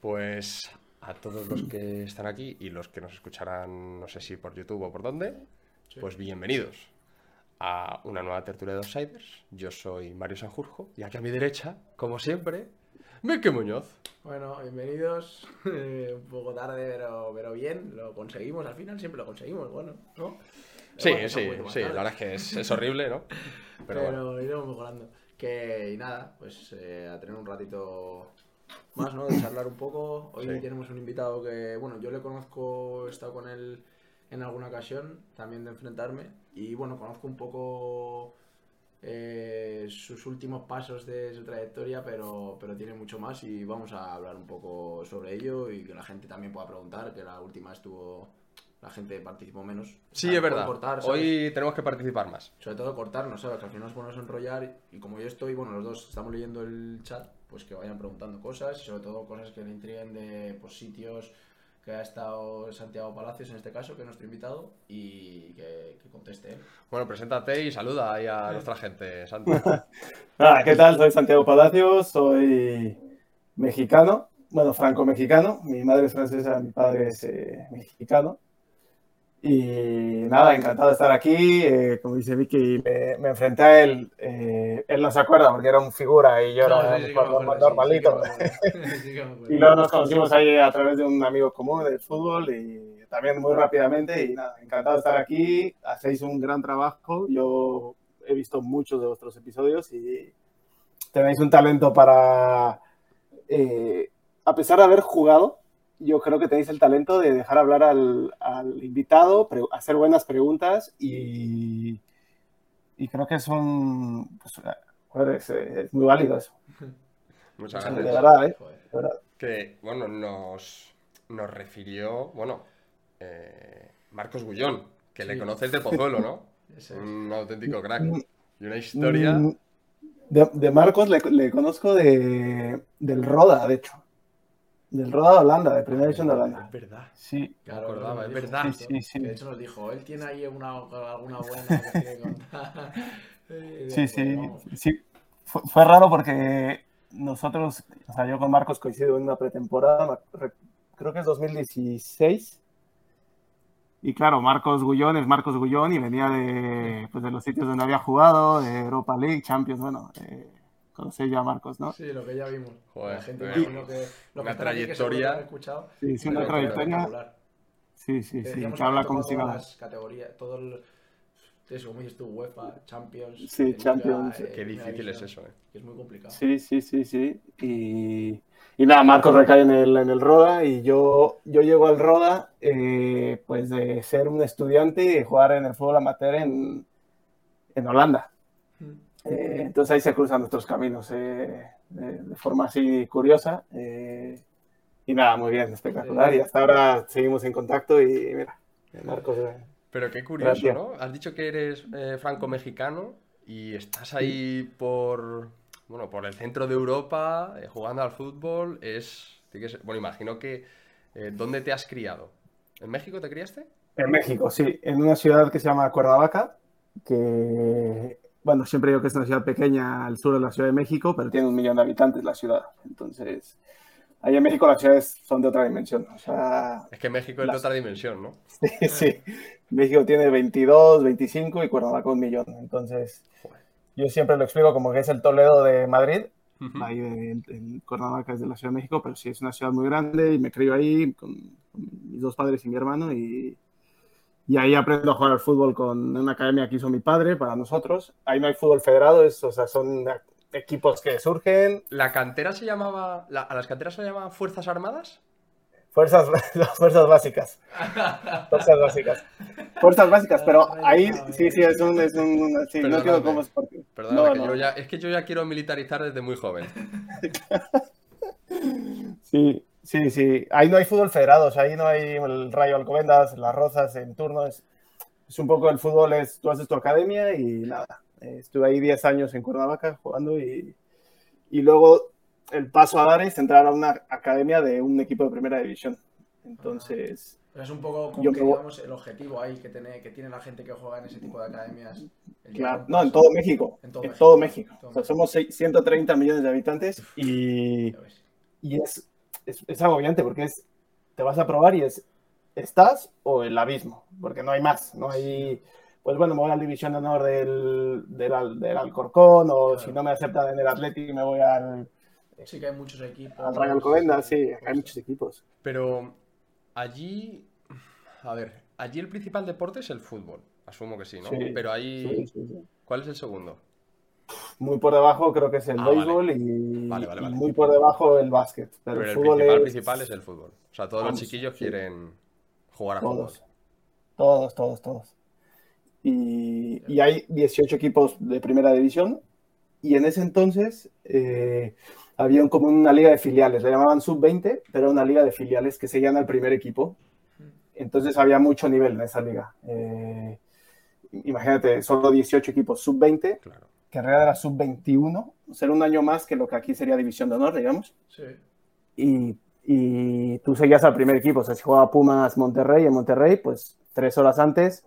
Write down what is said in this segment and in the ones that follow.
Pues a todos los que están aquí y los que nos escucharán, no sé si por YouTube o por dónde, pues bienvenidos a una nueva tertulia de Outsiders. Yo soy Mario Sanjurjo y aquí a mi derecha, como siempre, Mike Muñoz. Bueno, bienvenidos. Eh, un poco tarde, pero, pero bien. Lo conseguimos al final, siempre lo conseguimos. Bueno, ¿no? Sí, Bueno, sí, sí, la verdad es que es, es horrible, ¿no? Pero, Pero, bueno. iremos mejorando. Que, y nada, pues eh, a tener un ratito más, ¿no? De charlar un poco. Hoy Sí. tenemos un invitado que, bueno, yo le conozco, he estado con él en alguna ocasión, también de enfrentarme. Y bueno, conozco un poco eh, sus últimos pasos de su trayectoria, pero, pero tiene mucho más y vamos a hablar un poco sobre ello y que la gente también pueda preguntar, que la última estuvo, la gente participó menos. Sí, es verdad. Hoy tenemos que participar más. Sobre todo cortarnos, ¿sabes? Que al final nos ponemos a enrollar y como yo estoy, bueno, los dos estamos leyendo el chat, pues que vayan preguntando cosas y sobre todo cosas que le intriguen de pues, sitios que ha estado Santiago Palacios en este caso, que es nuestro invitado, y que, que conteste él. Bueno, preséntate y saluda ahí a nuestra gente, Santi. Nada, ¿qué tal? Soy Santiago Palacios, soy mexicano, bueno, franco-mexicano. Mi madre es francesa, mi padre es eh, mexicano. Y nada, encantado de estar aquí. eh, como dice Vicky, me, me enfrenté a él. eh, él no se acuerda porque era un figura y yo era un jugador normalito. Y luego nos conocimos ahí a través de un amigo común del fútbol y también muy rápidamente. Y nada, encantado de estar aquí. Hacéis un gran trabajo. Yo he visto muchos de vuestros episodios y tenéis un talento para, eh, a pesar de haber jugado, yo creo que tenéis el talento de dejar hablar al, al invitado, pre- hacer buenas preguntas y, y creo que es un... pues, joder, es, es muy válido eso. Muchas De gracias. verdad, ¿eh? De verdad. Que, bueno, nos, nos refirió, bueno, eh, Marcos Gullón, que le conoces de Pozuelo, ¿no? Es. Un auténtico crack. Y una historia. Mm, De, de Marcos le, le conozco de, del Roda, de hecho. Del Roda de Holanda, de primera división de Holanda. Es verdad. Sí, Claro, acordaba, es verdad. Sí, sí, sí. De hecho nos dijo, él tiene ahí una, alguna buena que quiere contar. Y sí, sí. vamos. sí. Fue, fue raro porque nosotros, o sea, yo con Marcos coincido en una pretemporada, re- creo que es 2016. Y claro, Marcos Gullón es Marcos Gullón y venía de, pues, de los sitios donde había jugado, de Europa League, Champions, bueno, eh, conocéis ya a Marcos, ¿no? Sí, lo que ya vimos. Joder, la gente, eh, imagino que, lo una que que que trayectoria. lo han escuchado, Sí, sí, una trayectoria. Sí, sí, Que sí, que habla ha como si las categorías, todo el, eso, como dices tú, UEFA, Champions. Sí, Liga, Champions. eh, Qué difícil es eso, eh. que es muy complicado. Sí, sí, sí, sí. Y, y nada, Marcos recae en el, en el Roda y yo, yo llego al Roda eh, pues de ser un estudiante y de jugar en el fútbol amateur en, en Holanda. Eh, entonces ahí se cruzan nuestros caminos eh, de, de forma así curiosa. eh, y nada, muy bien, espectacular. Y hasta ahora seguimos en contacto y mira, Marcos. Pero qué curioso, Gracias. ¿no? Has dicho que eres franco-mexicano y estás ahí por, bueno, por el centro de Europa jugando al fútbol. Es, bueno, imagino que, ¿dónde te has criado? ¿En México te criaste? En México, sí, en una ciudad que se llama Cuernavaca, que, bueno, siempre digo que es una ciudad pequeña al sur de la Ciudad de México, pero tiene un millón de habitantes la ciudad. Entonces, ahí en México las ciudades son de otra dimensión. O sea, Es que México es de Las- otra dimensión, ¿no? sí, sí. México tiene 22, 25 y Cuernavaca un millón. Entonces, Joder. yo siempre lo explico como que es el Toledo de Madrid. Ujú. Ahí de, en Cuernavaca es de la Ciudad de México, pero sí es una ciudad muy grande y me crío ahí con, con mis dos padres y mi hermano y, y ahí aprendo a jugar al fútbol con una academia que hizo mi padre para nosotros. Ahí no hay fútbol federado, es, o sea, son equipos que surgen, ¿La cantera se llamaba, la- a las canteras se llamaban Fuerzas Armadas? fuerzas, las fuerzas básicas. Fuerzas básicas. Fuerzas básicas, pero ahí sí, sí, es un... Es un sí, no quiero cómo es porque... Perdona, No, que no. yo ya, es que yo ya quiero militarizar desde muy joven. Sí, sí, sí. Ahí no hay fútbol federado, o sea, ahí no hay el Rayo Alcobendas, las Rozas en turno. Es, un poco el fútbol, es tú haces tu academia y nada. Eh, estuve ahí 10 años en Cuernavaca jugando y, y luego el paso a dar es entrar a una academia de un equipo de primera división. Entonces, Pero es un poco como Yo que, digamos, el objetivo ahí que tiene, que tiene la gente que juega en ese tipo de academias. claro, no, en todo México. En todo En México. todo México. Todo O sea, México. somos seis- 130 millones de habitantes y, y es, es, es agobiante porque es, te vas a probar y es, estás o el abismo, porque no hay más, no hay, pues bueno, me voy a la división de honor del, del, del Alcorcón, o Claro. si no me aceptan en el Atlético me voy al, Sí que hay muchos equipos. al Alcobendas, sí, hay muchos equipos. Pero allí, a ver, allí el principal deporte es el fútbol. Asumo que sí, ¿no? Sí, Pero ahí, Sí, sí, sí. ¿cuál es el segundo? Muy por debajo creo que es el Ah, vale. béisbol y, Vale, vale, y vale. muy por debajo el básquet. Pero, Pero el fútbol principal, es principal es el fútbol. O sea, todos Vamos, los chiquillos sí. quieren jugar a todos. fútbol. Todos, todos, todos. Y, y hay 18 equipos de primera división. Y en ese entonces eh, había un- como una liga de filiales, le llamaban sub-20, pero era una liga de filiales que seguían al primer equipo. Entonces había mucho nivel en esa liga. Eh, imagínate, solo 18 equipos sub-20, Claro. Que en realidad era sub-21, o sea, era un año más que lo que aquí sería división de honor, digamos. Sí. y, y tú seguías al primer equipo. O sea, si jugaba Pumas Monterrey en Monterrey, pues tres horas antes,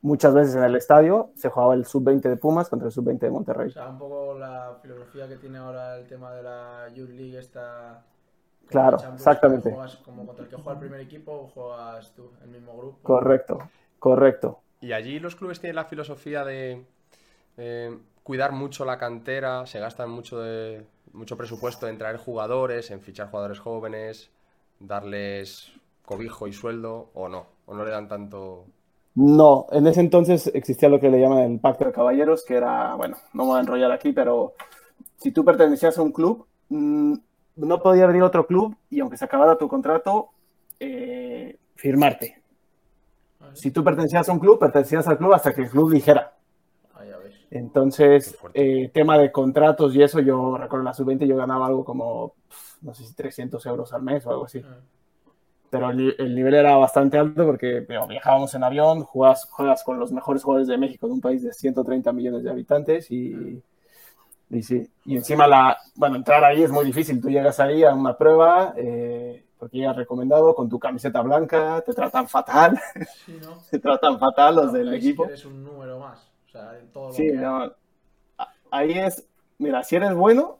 muchas veces en el estadio, se jugaba el sub-20 de Pumas contra el sub-20 de O Monterrey. sea, un poco la filosofía que tiene ahora el tema de la Youth League esta... Claro, exactamente. Juegas como contra el que juega el primer equipo, juegas tú, el mismo grupo. Correcto, correcto. Y allí los clubes tienen la filosofía de eh, cuidar mucho la cantera, se gastan mucho, de, mucho presupuesto en traer jugadores, en fichar jugadores jóvenes, darles cobijo y sueldo, o no, o no le dan tanto... No, en ese entonces existía lo que le llaman el Pacto de Caballeros, que era, bueno, no me voy a enrollar aquí, pero si tú pertenecías a un club, mm, no podía venir otro club y aunque se acabara tu contrato, eh, firmarte. Vale. Si tú pertenecías a un club, pertenecías al club hasta que el club dijera. Ah, ya. Entonces, eh, tema de contratos y eso, yo recuerdo en la sub-20 yo ganaba algo como, no sé si 300 euros al mes o algo así. Ah, Pero el, el nivel era bastante alto porque pero, viajábamos en avión, juegas, juegas con los mejores jugadores de México, de un país de 130 millones de habitantes y, y sí. Y encima, la, bueno, entrar ahí es muy difícil. Tú llegas ahí a una prueba eh, porque llegas recomendado con tu camiseta blanca, te tratan fatal, Sí, ¿no? te tratan fatal los No, del equipo. eres un número más. Sea, lo Sí, que no. Ahí es, mira, si eres bueno,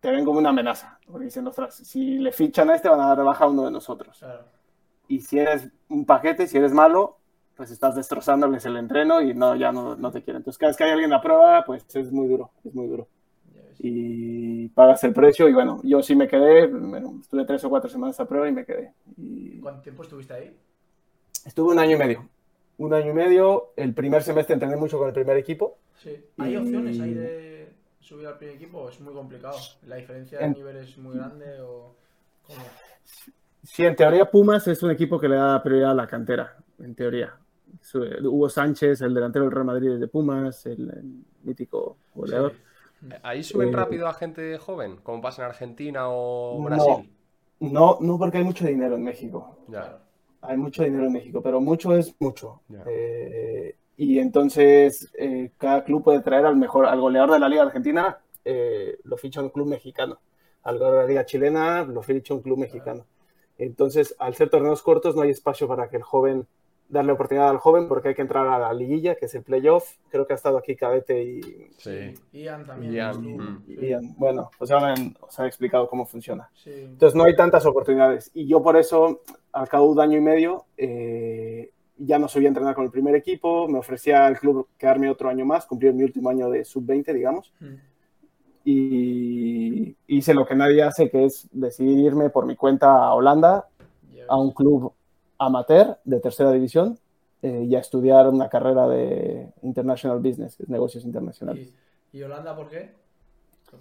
te ven como una amenaza. Porque dicen, ostras, si le fichan a este, van a dar de baja a uno de nosotros. Claro. Y si eres un paquete, si eres malo, pues estás destrozándoles el entreno y no, ya no, no te quieren. Entonces, cada vez que hay alguien a prueba, pues es muy duro, es muy duro. Y pagas el precio. Y bueno, yo sí me quedé, bueno, estuve tres o cuatro semanas a prueba y me quedé. Y ¿Cuánto tiempo estuviste ahí? estuve un año y medio. Un año y medio. El primer semestre entrené mucho con el primer equipo. Sí. ¿Hay Y- opciones ahí de subir al primer equipo es muy complicado? ¿La diferencia de En- nivel es muy grande o cómo? Sí, en teoría Pumas es un equipo que le da prioridad a la cantera, en teoría. Hugo Sánchez, el delantero del Real Madrid es de Pumas, el, el mítico goleador. Sí. ¿Ahí suben Eh, rápido a gente joven, como pasa en Argentina o No. Brasil? No, no porque hay mucho dinero en México. Ya. Hay mucho dinero en México, pero mucho es mucho. Eh, y entonces eh, cada club puede traer al mejor, al goleador de la Liga Argentina, eh, lo ficha un club mexicano. Al goleador de la Liga Chilena, lo ficha un club mexicano. Entonces, al ser torneos cortos, no hay espacio para que el joven, darle oportunidad al joven, porque hay que entrar a la liguilla, que es el playoff. Creo que ha estado aquí Cadete y, Sí. Ian también. Ian, estuvo. mm. Sí. y, bueno, os han, os han explicado cómo funciona. Sí. Entonces no hay tantas oportunidades. Y yo por eso, al cabo de un año y medio, eh, ya no subí a entrenar con el primer equipo, me ofrecía al club quedarme otro año más, cumplir mi último año de sub-20, digamos, Mm. y hice lo que nadie hace, que es decidir irme por mi cuenta a Holanda, Ya a un club amateur de tercera división, eh, y a estudiar una carrera de International Business, que es negocios internacionales. ¿Y, y Holanda por qué?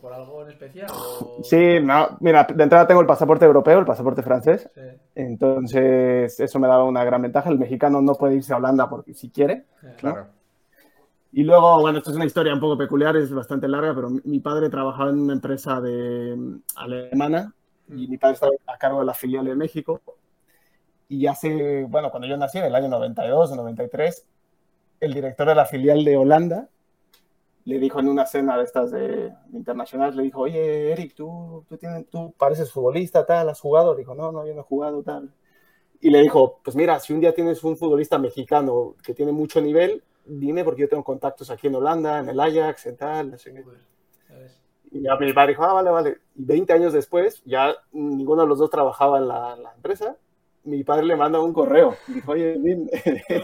¿Por algo en especial? o- Sí, no, mira, de entrada tengo el pasaporte europeo, el pasaporte francés, Sí. Entonces, eso me daba una gran ventaja. El mexicano no puede irse a Holanda porque si quiere. Claro. Y luego, bueno, esto es una historia un poco peculiar, es bastante larga, pero mi- mi padre trabajaba en una empresa de mm, alemana y mi padre estaba a cargo de la filial de México. Y hace, bueno, cuando yo nací, en el año 92 o 93, el director de la filial de Holanda le dijo en una cena de estas de internacionales, le dijo, oye, Eric, tú, tú, tienes, tú pareces futbolista, tal, ¿has jugado? Le dijo, no, no, yo no he jugado, tal. Y le dijo, pues mira, si un día tienes un futbolista mexicano que tiene mucho nivel, dime porque yo tengo contactos aquí en Holanda, en el Ajax, en tal. Y ya mi padre dijo, ah, vale, vale. Y 20 años después, ya ninguno de los dos trabajaba en la, la empresa. Mi padre le manda un correo. Dijo, oye, Vin,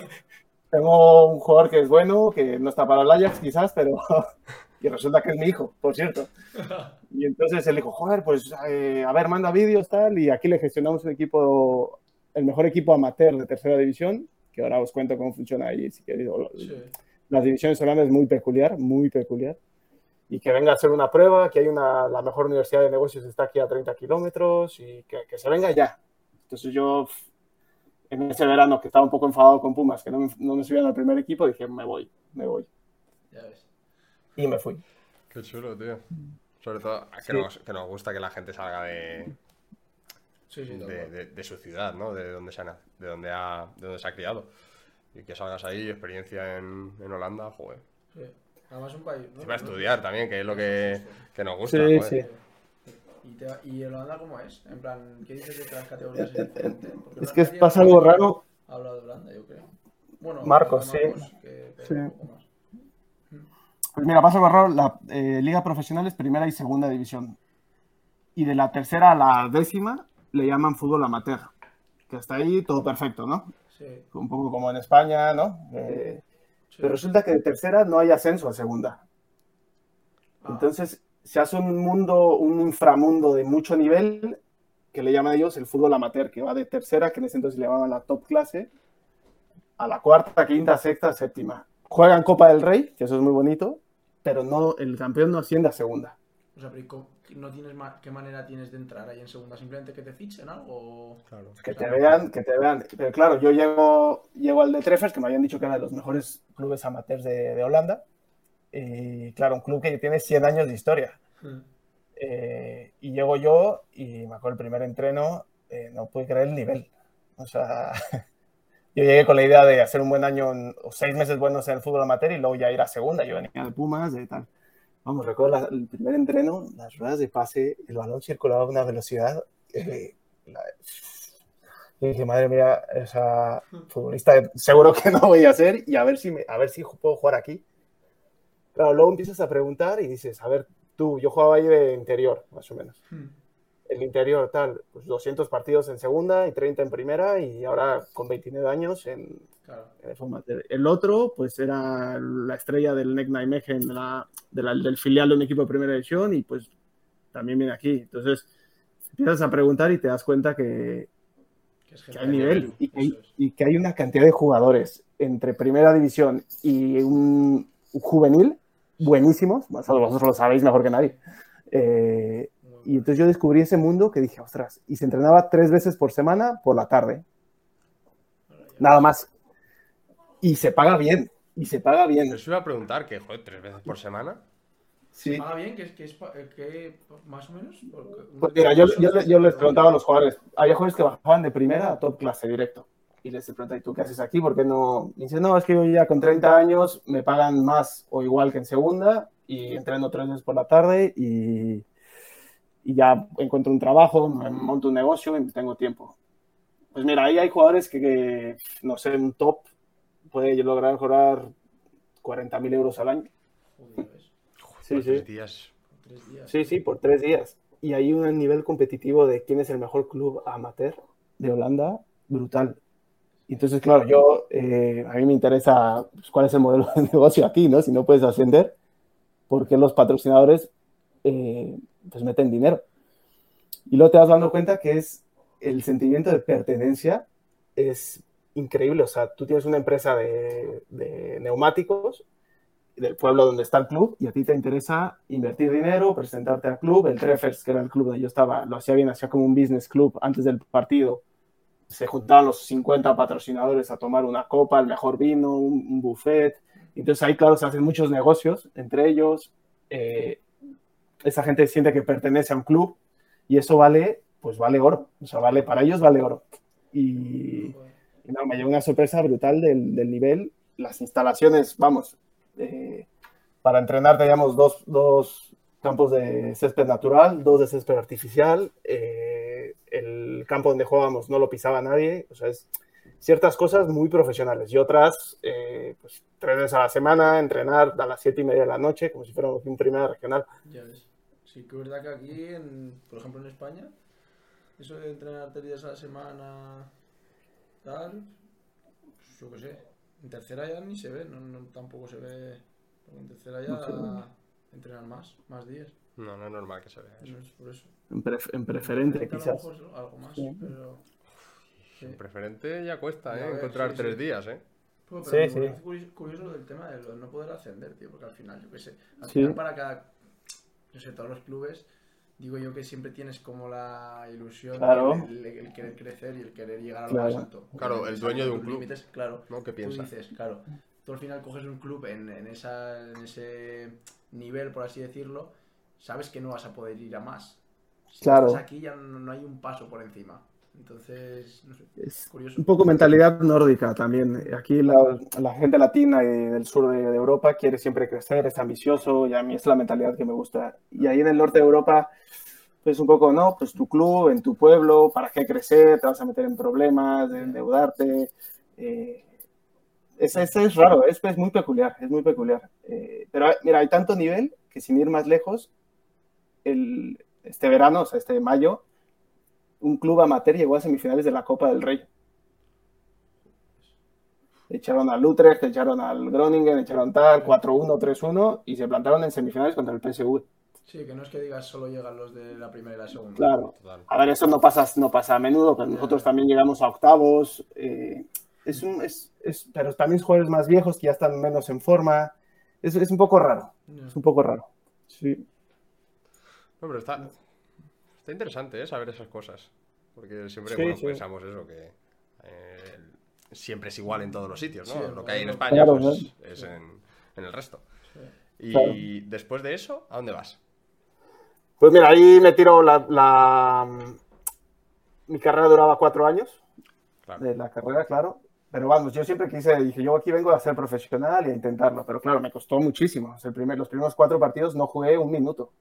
tengo un jugador que es bueno, que no está para el Ajax quizás, pero... y resulta que es mi hijo, por cierto. Y entonces él dijo, joder, pues eh, a ver, manda vídeos, tal, y aquí le gestionamos un equipo, el mejor equipo amateur de tercera división, que ahora os cuento cómo funciona ahí, si queréis. Sí. Las divisiones holandesas es muy peculiar, muy peculiar. Y que venga a hacer una prueba, que hay una, la mejor universidad de negocios está aquí a 30 kilómetros y que, que se venga ya. Entonces yo, en ese verano que estaba un poco enfadado con Pumas, que no me, no me subían al primer equipo, dije, me voy, me voy. Ya ves. Y me fui. Qué chulo, tío. Sobre todo que, Sí. nos, que nos gusta que la gente salga de, Sí, sí, tal de, cual. de- de su ciudad, ¿no? De donde se ha, na- de donde ha, de donde se ha criado. Y que salgas ahí, experiencia en, en Holanda, joder. Sí. Además un país... ¿no? Y para ¿no? estudiar también, que es lo que, que nos gusta. Sí, joder. sí. ¿Y, te, ¿Y el Holanda cómo es? En plan, ¿qué dices de que las categorías es diferente? Porque Es que pasa algo raro. Habla de Holanda, yo creo. Bueno, Marcos, Marcos, sí. que-. Pues mira, pasa algo raro. La eh, Liga Profesional es primera y segunda división. Y de la tercera a la décima le llaman fútbol amateur. Que hasta ahí todo perfecto, ¿no? Sí, Un poco como en España, ¿no? Eh, sí. pero resulta que de tercera no hay ascenso a segunda. Ah, Entonces se hace un mundo, un inframundo de mucho nivel que le llaman ellos el fútbol amateur, que va de tercera, que en ese entonces le llamaban la top clase, a la cuarta, quinta, sexta, séptima. Juegan Copa del Rey, que eso es muy bonito, pero no, el campeón no asciende a segunda. O sea, pero ¿y cómo- no tienes ma- ¿qué manera tienes de entrar ahí en segunda? ¿Simplemente que te fichen algo? o- Claro. Que te vean, que te vean. Pero claro, yo llego, llego al de Treffers, que me habían dicho que era de los mejores clubes amateurs de, de Holanda. Y claro, un club que tiene 100 años de historia. Hmm. Eh, y llego yo y me acuerdo el primer entreno, eh, no pude creer el nivel. O sea, yo llegué con la idea de hacer un buen año en- o seis meses buenos en el fútbol amateur y luego ya ir a segunda. Yo venía de Pumas, de tal. Vamos, recuerdo la- el primer entreno, las ruedas de pase, el balón circulaba a una velocidad. eh, la- yo dije, madre mía, o sea, futbolista seguro que no voy a ser y a ver si, me, a ver si puedo jugar aquí. Claro, luego empiezas a preguntar y dices, a ver, tú, yo jugaba ahí de interior, más o menos. Hmm. El interior, tal, pues 200 partidos en segunda y 30 en primera y ahora con 29 años en, Claro. en el formato. El otro, pues era la estrella del NEC Nijmegen, de la, de la- del filial de un equipo de primera división y pues también viene aquí. Entonces, empiezas a preguntar y te das cuenta que, Que, es que hay nivel y que hay, y que hay una cantidad de jugadores entre primera división y un, un juvenil buenísimos, vosotros lo sabéis mejor que nadie. Eh, y entonces yo descubrí ese mundo que dije, ostras, y se entrenaba tres veces por semana por la tarde, nada más. Y se paga bien, y se paga bien. Les iba a preguntar que, joder, tres veces por semana. Sí. Ah, bien, que es que es que más o menos. Porque- Pues mira, yo, yo, yo les preguntaba a los jugadores, había jugadores que bajaban de primera a top clase directo. Y les preguntaba, ¿y tú qué haces aquí? ¿Por qué no? Y dice, no, es que yo ya con 30 años me pagan más o igual que en segunda y entreno tres veces por la tarde y, y ya encuentro un trabajo, me monto un negocio y tengo tiempo. Pues mira, ahí hay jugadores que, que, no sé, un top puede lograr cobrar 40.000 euros al año. Sí, Por sí. tres días. Tres días. Sí, sí, por tres días. Y hay un nivel competitivo de quién es el mejor club amateur de Holanda, brutal. Entonces, claro, yo, eh, a mí me interesa pues, cuál es el modelo de negocio aquí, ¿no? Si no puedes ascender, ¿por qué los patrocinadores eh, pues meten dinero? Y luego te vas dando cuenta que es el sentimiento de pertenencia es increíble. O sea, tú tienes una empresa de, de neumáticos del pueblo donde está el club y a ti te interesa invertir dinero, presentarte al club. El Treffers, que era el club donde yo estaba, lo hacía bien, hacía como un business club antes del partido. Se juntaban los 50 patrocinadores a tomar una copa, el mejor vino, un, buffet. Entonces ahí, claro, se hacen muchos negocios entre ellos. Eh, esa gente siente que pertenece a un club y eso vale, pues vale oro. O sea, vale, para ellos vale oro. Y, y no, me llevó una sorpresa brutal del, del nivel. Las instalaciones, vamos, eh, para entrenar teníamos dos, dos campos de césped natural, dos de césped artificial. eh, el campo donde jugábamos no lo pisaba nadie. O sea, es ciertas cosas muy profesionales y otras, eh, pues tres veces a la semana, entrenar a las siete y media de la noche, como si fuéramos un primera regional. Ya ves. Sí que es verdad que aquí, en, por ejemplo en España, eso de entrenar tres días a la semana, tal, pues yo qué sé. En tercera ya ni se ve, no, no- tampoco se ve. Porque en tercera ya entrenan más, más días. No, no es normal que se vea eso. No es por eso. En, pref- en preferente, A lo quizás. mejor algo más, Sí. pero. Sí. En preferente ya cuesta, ¿eh? ves, Encontrar sí, tres sí. días, ¿eh? Pues, Sí, pero sí. parece curioso, lo del tema de no poder ascender, tío, porque al final, yo qué sé, al Sí. final para cada, no sé, todos los clubes, digo yo que siempre tienes como la ilusión, Claro. el, el- el querer crecer y el querer llegar a lo Claro. más alto. Claro, el dueño de un club. claro. ¿No? ¿Qué Tú piensa? dices, claro, tú al final coges un club en, en, esa, en ese nivel, por así decirlo, sabes que no vas a poder ir a más. Claro. aquí ya no, no hay un paso por encima. Entonces, no sé, Es curioso. un poco mentalidad nórdica también. Aquí la, la gente latina y del sur de, de Europa quiere siempre crecer, es ambicioso y a mí es la mentalidad que me gusta. Y ahí en el norte de Europa, pues un poco, no, pues tu club, en tu pueblo, ¿para qué crecer? Te vas a meter en problemas, de endeudarte. Eh, es, es, es raro, es, es muy peculiar, es muy peculiar. Eh, pero mira, hay tanto nivel que sin ir más lejos, el, este verano, o sea, este mayo, un club amateur llegó a semifinales de la Copa del Rey. Echaron al Utrecht, echaron al Groningen, echaron tal, 4-1, 3-1 y se plantaron en semifinales contra el PSV. Sí, que no es que digas solo llegan los de la primera y la segunda. Claro. Total. A ver, eso no pasa, no pasa a menudo, pero nosotros también llegamos a octavos. eh, es un, es, es- pero también jugadores más viejos que ya están menos en forma. Es, es un poco raro, es un poco raro. Sí, No, pero está, está interesante, ¿eh? Saber esas cosas. Porque siempre Sí, bueno, sí. pensamos eso, que eh, siempre es igual en todos los sitios, ¿no? Sí, Lo que hay en. España Claro, pues, es en, en el resto. Y Claro. después de eso, ¿a dónde vas? Pues mira, ahí me tiro la, la- Mi carrera duraba cuatro años, Claro. de la carrera, claro. Pero vamos, yo siempre quise, dije, yo aquí vengo a ser profesional y a intentarlo. Pero claro, me costó muchísimo. O sea, el primer, los primeros cuatro partidos no jugué un minuto.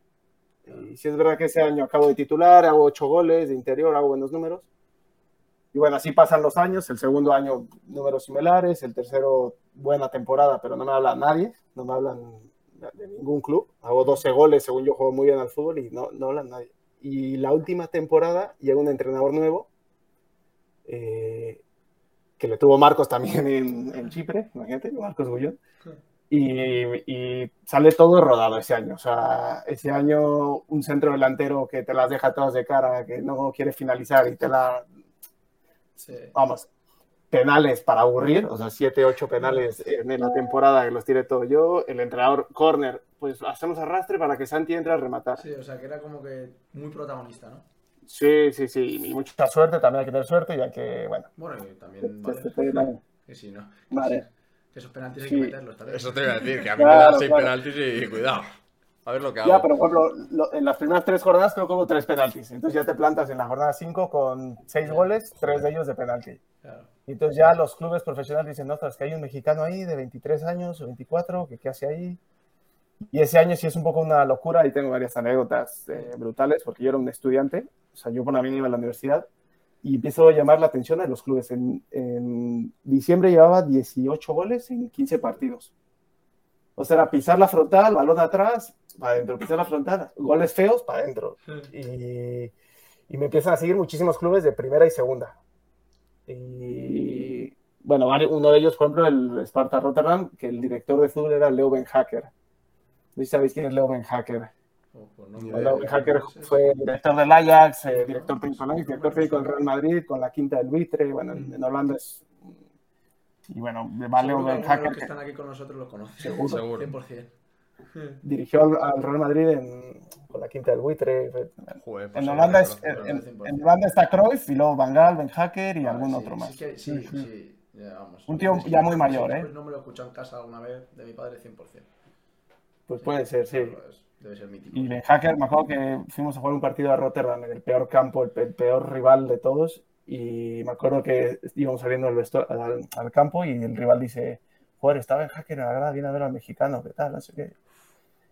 Y sí es verdad que ese año acabo de titular, hago ocho goles de interior, hago buenos números. Y bueno, así pasan los años. El segundo año, números similares. El tercero, buena temporada, pero no me habla nadie. No me hablan de ningún club. Hago 12 goles, según yo juego muy bien al fútbol y no, no hablan nadie. Y la última temporada llega un entrenador nuevo, eh, que le tuvo Marcos también en, en Chipre, imagínate, Marcos Gullón. Y, y sale todo rodado ese año. O sea, ese año un centro delantero que te las deja todas de cara, que no quiere finalizar y te la, Sí. vamos, penales para aburrir, o sea, siete, ocho penales en la temporada que los tiré todo yo, el entrenador corner, pues hacemos arrastre para que Santi entre a rematar. Sí, o sea, que era como que muy protagonista, ¿no? Sí, sí, sí, y mucha suerte, también hay que tener suerte, ya que, bueno, Bueno, y también pues, vale, te- te- que si no. Vale. Que esos penaltis hay Sí. que meterlos también. Eso te iba a decir, que a mí Claro, me dan seis claro. penaltis y cuidado. A ver lo que hago. Ya, pero por ejemplo, lo- en las primeras tres jornadas creo que hubo tres penaltis, entonces ya te plantas en la jornada cinco con seis goles, tres de ellos de penalti. Claro. Y entonces ya los clubes profesionales dicen, es que hay un mexicano ahí de 23 años o 24, que qué hace ahí. Y ese año sí es un poco una locura y tengo varias anécdotas eh, brutales porque yo era un estudiante, o sea, yo por la mínima iba a la universidad y empiezo a llamar la atención de los clubes. En, en diciembre llevaba 18 goles en 15 partidos. O sea, era pisar la frontal, balón atrás, para adentro, pisar la frontal, goles feos, para adentro. Y, y me empiezan a seguir muchísimos clubes de primera y segunda. Y bueno, uno de ellos, por ejemplo, el Sparta Rotterdam, que el director de fútbol era Leo Ben Hacker. No sabéis quién es Leo Ben Hacker. Hacker fue director del Ajax, eh, director técnico del Ajax, director técnico del Real Madrid, con la quinta del Buitre. Bueno, en, en Holanda es. Y bueno, va Leo Seguro que Ben alguno de los Hacker, que que están aquí con nosotros lo conocen. Seguro. Seguro. 100%. dirigió al, al Real Madrid en- con la quinta del Buitre. Joder, pues En Holanda, es, en, en- Holanda está Cruyff y luego Van Gaal, Ben Hacker y Vale, algún sí, otro más. Sí, que- sí, sí, ya vamos. Un tío ya muy mayor, ¿eh? No me lo he escuchado en casa alguna vez de mi padre 100%. Pues puede ser, sí. Pues Debe ser mítico. Y Ben Hacker, me acuerdo que fuimos a jugar un partido a Rotterdam en el peor campo, el, el peor rival de todos. Y me acuerdo que íbamos saliendo al, al, al campo y el rival dice: Joder, está Ben Hacker en la grada, viene a ver al mexicano, ¿qué tal? No sé qué.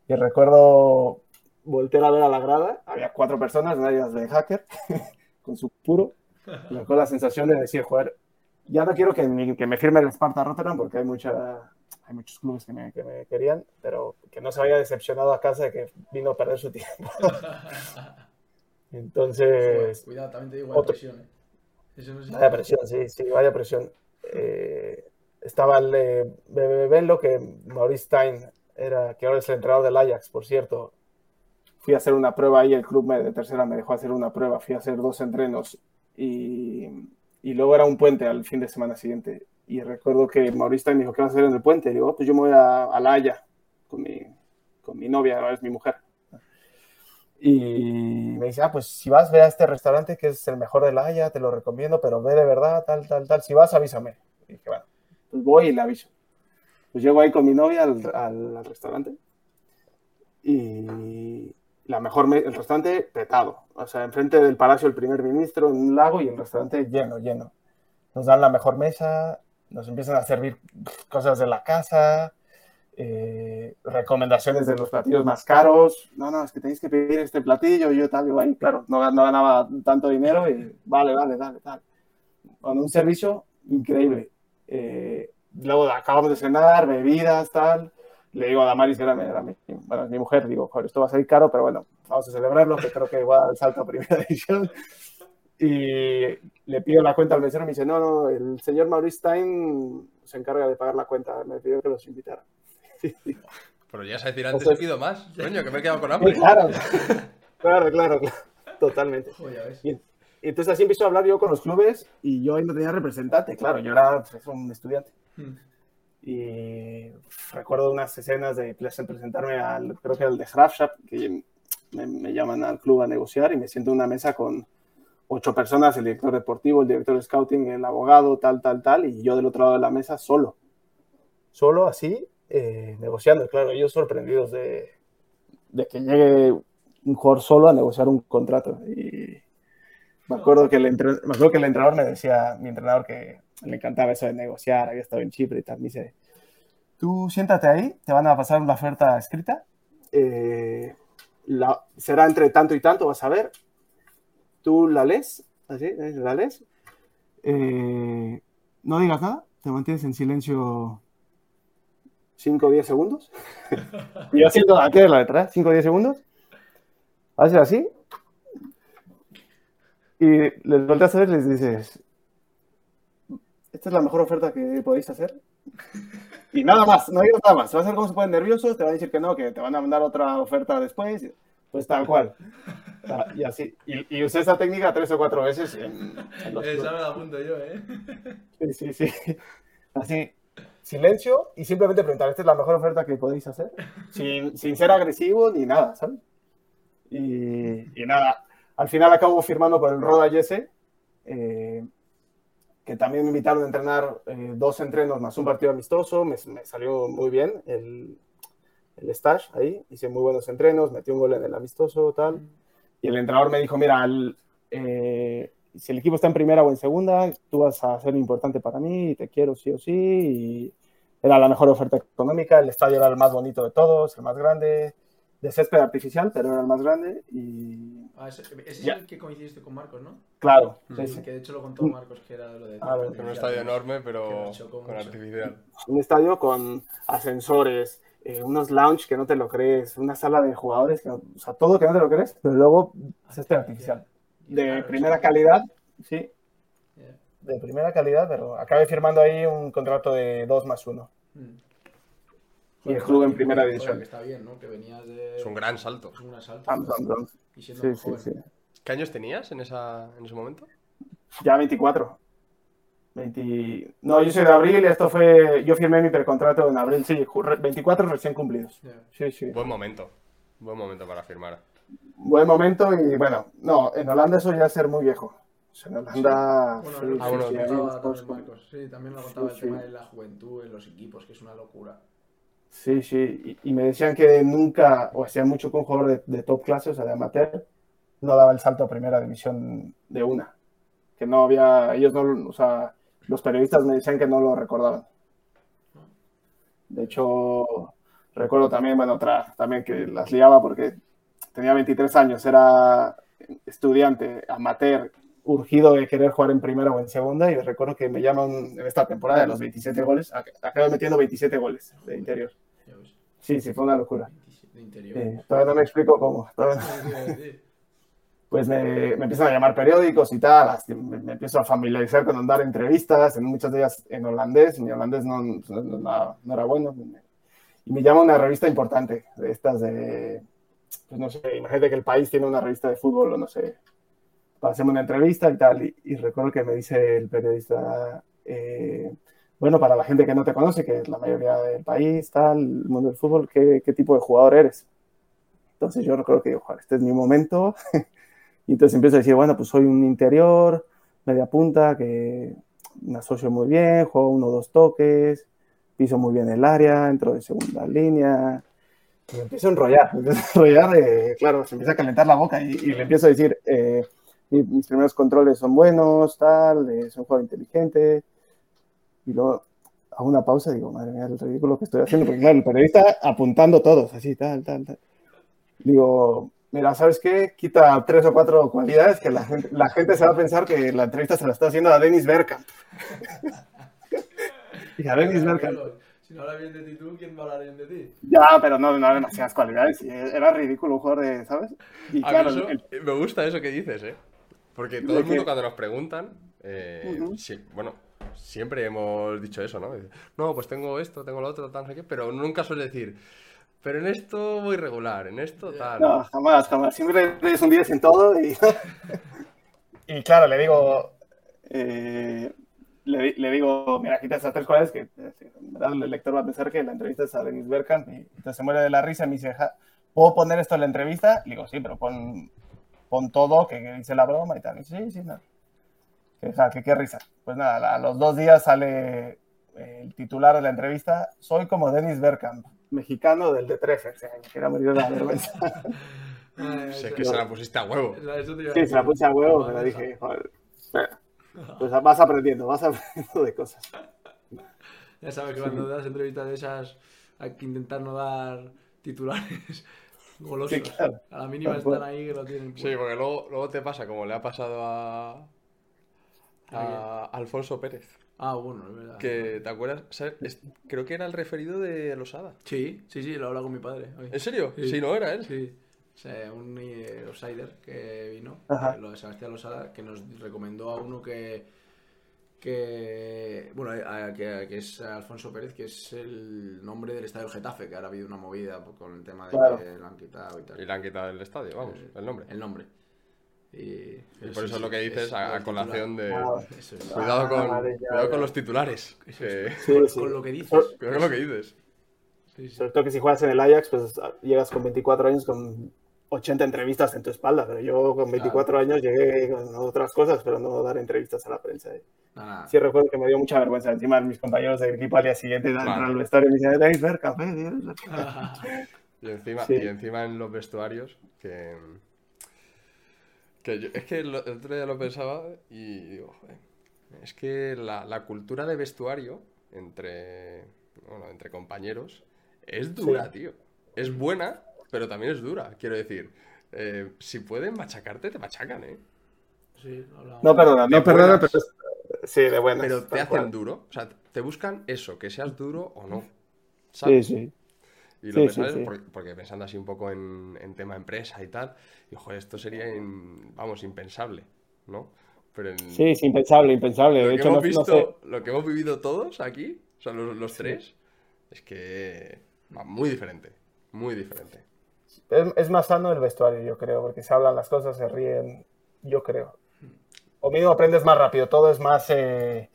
Y recuerdo voltear a ver a la grada, había cuatro personas, nadie era Ben Hacker, con su puro. Me acuerdo la sensación de decir: Joder, ya no quiero que, que me firme el Sparta Rotterdam porque hay, mucha, hay muchos clubes que me, que me querían, pero que no se vaya decepcionado a casa de que vino a perder su tiempo. Entonces, Cuidado, también te digo, otro- presión, ¿eh? Eso no vaya presión, sí, sí, vaya presión. Eh, estaba el eh, Bebe Benlo, que Maurice Stein era, que ahora es el entrenador del Ajax, por cierto. Fui a hacer una prueba ahí, el club me- de tercera me dejó hacer una prueba, fui a hacer dos entrenos y, y luego era un puente al fin de semana siguiente. Y recuerdo que Maurice Stein me dijo, ¿qué vas a hacer en el puente? Y digo, "Oh, pues yo me voy a, a La Haya con mi, con mi novia, ahora es mi mujer. Y me dice, ah, pues si vas, ve a este restaurante que es el mejor de La Haya, te lo recomiendo, pero ve de verdad, tal, tal, tal. Si vas, avísame. Y dije, bueno, pues voy y le aviso. Pues llego ahí con mi novia al, al- al restaurante y la mejor, me- el restaurante petado. O sea, enfrente del Palacio del Primer Ministro, en un lago y el restaurante lleno, lleno. Nos dan la mejor mesa, nos empiezan a servir cosas de la casa, eh, recomendaciones de los platillos más caros. No, no, es que tenéis que pedir este platillo y yo tal, digo, ahí, claro, no, no ganaba tanto dinero y vale, vale, dale, tal. Con un servicio increíble. Eh, luego acabamos de cenar, bebidas, tal. Le digo a Damaris, que era, era mi, bueno, mi mujer, digo, joder, esto va a salir caro, pero bueno, vamos a celebrarlo, que creo que va a dar el salto a primera división. Y le pido la cuenta al mesero y me dice, no, no, el señor Maurice Stein se encarga de pagar la cuenta, me pidió que los invitara. Pero ya a decir antes Entonces- he pido más. Coño, que me he quedado con hambre. claro, claro, claro, claro, totalmente. Joder. Y entonces así empiezo a hablar yo con los clubes y yo ahí no tenía representante, claro, yo era pues, un estudiante. Mm. Y recuerdo unas escenas de presen- presentarme al, creo que al de Grafschap, que me, me llaman al club a negociar y me siento en una mesa con ocho personas, el director deportivo, el director de scouting, el abogado, tal, tal, tal, y yo del otro lado de la mesa solo. Solo así, eh, negociando. Claro, ellos sorprendidos de, de que llegue un jugador solo a negociar un contrato. Y me acuerdo que el, entre- me acuerdo que el entrenador me decía, mi entrenador, que le encantaba eso de negociar, había estado en Chipre y tal, me dice, tú siéntate ahí, te van a pasar una oferta escrita, eh, la- será entre tanto y tanto, vas a ver, tú la lees, así, la lees, eh, no digas nada, te mantienes en silencio 5 o 10 segundos, y haciendo aquí de la letra, 5 o 10 segundos, haces así, y les volteas a ver y les dices, esta es la mejor oferta que podéis hacer. Y nada más, no digas nada más. Se va a hacer como se ponen nerviosos, te van a decir que no, que te van a mandar otra oferta después. Pues tal cual. Ah, Y así. Y, y usé esa técnica tres o cuatro veces en, en los Eh, clubes. esa me la apunto yo, ¿eh? Sí, sí, sí. Así, silencio y simplemente preguntar, ¿esta es la mejor oferta que podéis hacer? Sin, sin ser agresivo ni nada, ¿sabes? Y, y nada, al final acabo firmando por el Roda Jesse, eh, que también me invitaron a entrenar eh, dos entrenos más un partido amistoso, me, me salió muy bien el, el stage ahí, hice muy buenos entrenos, metí un gol en el amistoso, tal. Y el entrenador me dijo, mira, el, eh, si el equipo está en primera o en segunda, tú vas a ser importante para mí y te quiero sí o sí. Y era la mejor oferta económica, el estadio era el más bonito de todos, el más grande, de césped artificial, pero era el más grande. Y Ah, ese, ese es Ya. el que coincidiste con Marcos, ¿no? claro, Mm. sí, sí. Que de hecho lo contó Marcos, que era lo de... Ah, un estadio enorme, pero con mucho. artificial. un estadio con ascensores, eh, unos lounge que no te lo crees, una sala de jugadores, que no- o sea, todo que no te lo crees, pero luego césped artificial. De primera calidad, sí, de primera calidad, pero acabé firmando ahí un contrato de 2 más 1. Mm. Y el club en primera división. que está bien, ¿no? Que venías de... Es un gran salto. Es un. Pam, pam, pam. Y siendo Sí, muy sí, joven. sí. ¿Qué años tenías en, esa, en ese momento? Ya 24. 20... No, yo soy de abril, esto fue. Yo firmé mi precontrato en abril, sí, ju- re- 24 recién cumplidos. Sí, sí. Buen momento. Buen momento para firmar. Buen momento y bueno, no, en Holanda eso ya es ser muy viejo. O sea, en Holanda. Bueno, sí, sí, bueno, sí, contaba Marcos. Sí, también lo contaba Sí, el tema sí. de la juventud en los equipos, que es una locura. Sí, sí. Y, y me decían que nunca, o hacía mucho con un jugador de, de top clase, o sea, de amateur, no daba el salto a primera división de una. Que no había, ellos no, o sea, los periodistas me decían que no lo recordaban. De hecho, recuerdo también, bueno, otra, también que las liaba porque tenía 23 años, era estudiante, amateur, urgido de querer jugar en primera o en segunda y recuerdo que me llaman en esta temporada de los 27 goles, ac- acabo metiendo 27 goles de interior. Sí, sí, fue una locura. 27 de interior. Eh, todavía no me explico cómo. todavía Pues me, me empiezan a llamar periódicos y tal, me, me empiezo a familiarizar con dar entrevistas, en muchas de ellas en holandés, mi holandés no, no, no- no era bueno, y me llama una revista importante, de estas de, pues no sé, imagínate que el país tiene una revista de fútbol o no sé, para hacerme una entrevista y tal, y, y recuerdo que me dice el periodista, eh, bueno, para la gente que no te conoce, que es la mayoría del país, tal, el mundo del fútbol, ¿qué, qué tipo de jugador eres? Entonces yo recuerdo que digo, "Joder, este es mi momento, y entonces empiezo a decir, bueno, pues soy un interior, media punta, que me asocio muy bien, juego uno o dos toques, piso muy bien el área, entro de segunda línea. Y me empiezo a enrollar, me empiezo a enrollar, eh, claro, se empieza a calentar la boca y, y le empiezo a decir, eh, mi- mis primeros controles son buenos, tal, eh, soy un jugador inteligente. Y luego hago una pausa y digo, madre mía, el ridículo que estoy haciendo, porque claro, el periodista apuntando todos, así, tal, tal, tal. Digo, mira, ¿sabes qué? Quita tres o cuatro cualidades que la gente, la gente se va a pensar que la entrevista se la está haciendo a Dennis Bergkamp. y a Dennis Bergkamp. Si no habla bien de ti tú, ¿quién va a hablar bien de ti? Ya, pero no, no demasiadas cualidades. Era ridículo un jugador de, ¿sabes? Y A mí claro, eso- el- me gusta eso que dices, ¿eh? Porque todo ¿De el mundo cuando nos preguntan, eh, sí, bueno, siempre hemos dicho eso, ¿no? No, pues tengo esto, tengo lo otro, tal, no sé qué, pero nunca suele decir, pero en esto voy regular, en esto tal. No, jamás, jamás. Siempre es un 10 en todo y... y claro, le digo... eh, le, le digo, mira, quita esas tres cualidades que eh, el lector va a pensar que la entrevista es a Dennis Bergkamp y entonces se muere de la risa y me dice, "Ja, ¿puedo poner esto en la entrevista? Le digo, sí, pero pon, pon todo, que, que dice la broma y tal. Y dice, sí, sí, no. Que, ja, que qué risa. Pues nada, a los dos días sale eh, el titular de la entrevista, soy como Dennis Bergkamp, mexicano del de 13. O sea, me quería morir de la vergüenza. Eh, sé eso- que se la pusiste a huevo. a Sí, se la puse a huevo, Vale, pero dije, joder, pues vas aprendiendo, vas aprendiendo de cosas. Ya sabes que cuando das entrevistas de esas hay que intentar no dar titulares golosos. Sí, claro. A la mínima están ahí que lo tienen. Sí, puesto. porque luego, luego te pasa como le ha pasado a, a Alfonso Pérez. Ah, bueno, es verdad. Que, ¿te acuerdas? ¿Sabes? Es- creo que era el referido de Losada. Sí, sí, sí, lo he hablado con mi padre. hoy. ¿En serio? Sí. Sí, no era él. Sí. O sea, un eh, outsider que vino, Ajá. eh, lo de Sebastián Losada, que nos recomendó a uno que. que bueno, a- que, que es Alfonso Pérez, que es el nombre del estadio del Getafe, que ahora ha habido una movida por- con el tema de Claro. que lo han quitado y tal. Y le han quitado el estadio, vamos, Eh, el nombre. El nombre. Y, Y sí, por eso es lo que dices es a, a el colación de... Ah. Eso es. Cuidado con, Ah, ya, cuidado ya. con los titulares. Eso que- es. Sí, con, sí. con lo que dices. Cuidado con lo que dices. Sí, sí. Sobre todo que si juegas en el Ajax, pues llegas con 24 años con 80 entrevistas en tu espalda, pero yo con 24 años llegué con otras cosas, pero no dar entrevistas a la prensa. Nada. Sí recuerdo que me dio mucha vergüenza. Encima mis compañeros del equipo al día siguiente dan Claro. al vestuario y me Bergkamp, eh, Dennis Bergkamp". Y encima, Sí. y encima en los vestuarios, que... que yo- es que el el otro día lo pensaba y digo, joder, es que la, la cultura de vestuario entre, bueno, entre compañeros es dura, tío. Es buena, pero también es dura. Quiero decir, eh, si pueden machacarte, te machacan, ¿eh? Sí. No perdona, no perdona, buenas. pero es- sí, de buenas. Pero te hacen cual. duro. O sea, te buscan eso, que seas duro o no. Sí, sí. Y lo Sí, pensaba sí, sí. Porque, porque pensando así un poco en, en tema empresa y tal, y joder, esto sería, in- vamos, impensable, ¿no? Pero en Sí, es impensable, impensable. lo, De que hecho, no, hemos no visto, sé. lo que hemos vivido todos aquí, o sea, los, los tres, es que va muy diferente, muy diferente. Es, es más sano el vestuario, yo creo, porque se hablan las cosas, se ríen, yo creo. O mismo aprendes más rápido, todo es más, eh,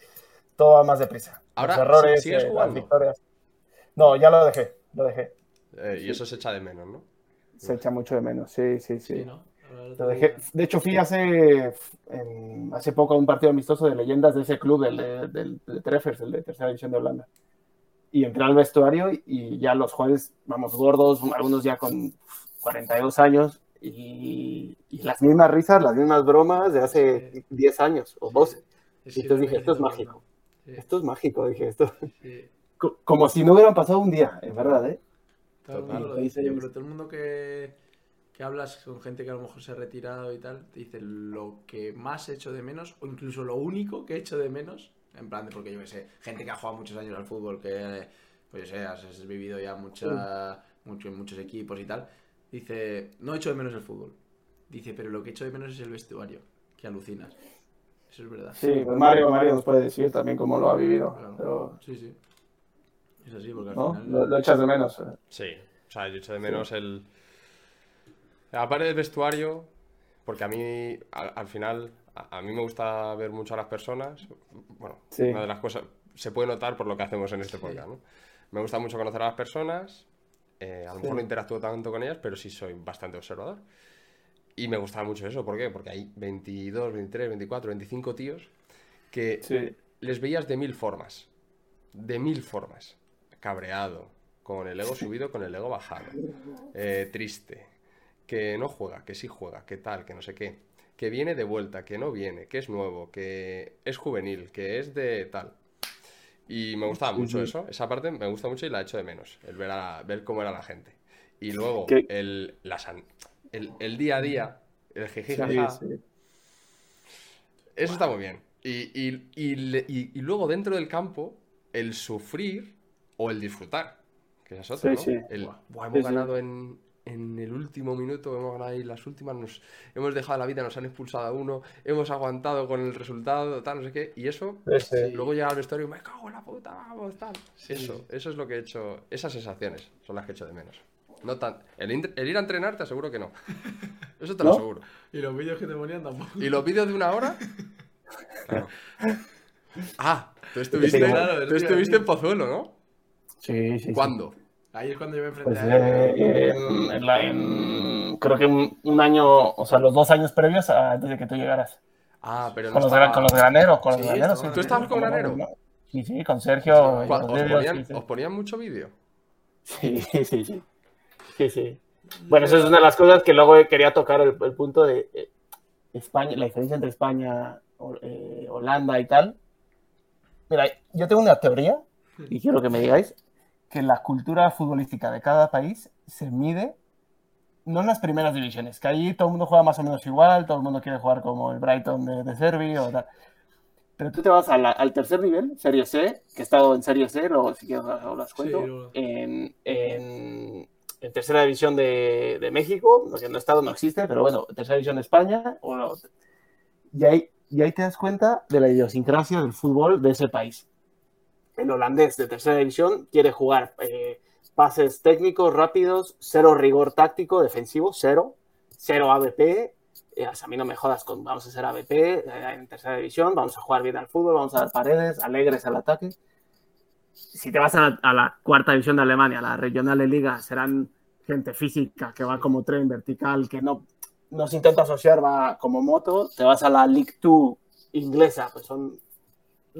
todo va más deprisa. Ahora, Los errores, ¿sigues eh, las jugando? victorias. No, ya lo dejé, lo dejé. Eh, y eso se echa de menos, ¿no? Se echa mucho de menos, sí, sí, sí. Sí, el Lo dejé. De hecho, fui hace, en- hace poco a un partido amistoso de leyendas de ese club, del de, del, de Treffers, el de tercera división de Holanda. Y entré al vestuario y ya los jugadores, vamos, gordos, algunos ya con 42 años, y, y las mismas risas, las mismas bromas de hace 10 años o 12. Es Y entonces dije, esto es mágico. Sí, Esto es mágico, dije, esto. Como si no hubieran pasado un día, es verdad, ¿eh? Total. lo dice. Yo que todo el mundo que, que hablas con gente que a lo mejor se ha retirado y tal, te dice lo que más he hecho de menos, o incluso lo único que he hecho de menos, en plan de porque yo que sé, gente que ha jugado muchos años al fútbol, que pues yo sé, has, vivido ya mucha, mucho, en muchos equipos y tal, dice, no he hecho de menos el fútbol. Dice, pero lo que he hecho de menos es el vestuario, que alucinas. Eso es verdad. Sí, pues Mario, Mario nos puede decir también cómo lo ha vivido. Sí, sí. Es así, porque al final... Lo, echas de menos. Eh. Sí, o sea, yo echo de menos el... Aparte del vestuario, porque a mí, al, final, a, mí me gusta ver mucho a las personas. Bueno, una de las cosas se puede notar por lo que hacemos en este podcast, ¿no? Me gusta mucho conocer a las personas. Eh, a lo mejor no interactúo tanto con ellas, pero sí soy bastante observador. Y me gusta mucho eso. ¿Por qué? Porque hay 22, 23, 24, 25 tíos que les veías de mil formas. De mil formas. Cabreado, con el ego subido, con el ego bajado. Eh, triste. Que no juega, que sí juega, que tal, que no sé qué. Que viene de vuelta, que no viene, que es nuevo, que es juvenil, que es de tal. Y me gustaba mucho eso. Esa parte me gusta mucho y la echo de menos. El ver, a, ver cómo era la gente. Y luego, el, el, día a día, el Eso está muy bien. Y, luego dentro del campo, el sufrir o el disfrutar. Que es otro, ¿no? El, hemos ganado en, en el último minuto, hemos ganado ahí las últimas, nos hemos dejado la vida, nos han expulsado a uno, hemos aguantado con el resultado, tal, no sé qué, y eso, luego llega al vestuario y me cago en la puta, vamos, tal. Eso, eso es lo que he hecho, esas sensaciones son las que he hecho de menos. No tan, el, ir a entrenar te aseguro que no. Eso te lo aseguro. Y los vídeos que te ponían tampoco. ¿Y los vídeos de una hora? Claro. Ah, tú estuviste, tú estuviste en Pozuelo, ¿no? Sí, sí. ¿Cuándo? Ahí es cuando yo me enfrenté pues, a eh, en, creo que un, año, o sea, los dos años previos antes de que tú llegaras. Ah, pero con, los, con los graneros, con los graneros. ¿Tú estabas con granero? Sí, sí, con Sergio. ¿Os, ponían, ¿Os, ponían, mucho vídeo? Sí, sí, sí. Sí, sí. Bueno, eso es una de las cosas que luego quería tocar el, punto de eh, España, la diferencia entre España, eh, Holanda y tal. Mira, yo tengo una teoría y quiero que me digáis que la cultura futbolística de cada país se mide no en las primeras divisiones, que ahí todo el mundo juega más o menos igual, todo el mundo quiere jugar como el Brighton de, de Servi o tal. Pero tú te vas al tercer nivel, Serie C, que he estado en Serie C, luego si quieres las cuento, en, en, tercera división de, de, México, que no he estado, no existe, pero bueno, tercera división de España, o, y, ahí, y ahí te das cuenta de la idiosincrasia del fútbol de ese país el holandés de tercera división quiere jugar eh, pases técnicos rápidos, cero rigor táctico, defensivo, cero, cero ABP. Eh, a mí no me jodas con vamos a hacer ABP eh, en tercera división, vamos a jugar bien al fútbol, vamos a dar paredes, alegres al ataque. Si te vas a la, cuarta división de Alemania, la regional de liga, serán gente física que va como tren vertical, que no, no se intenta asociar, va como moto. Te vas a la League 2 inglesa, pues son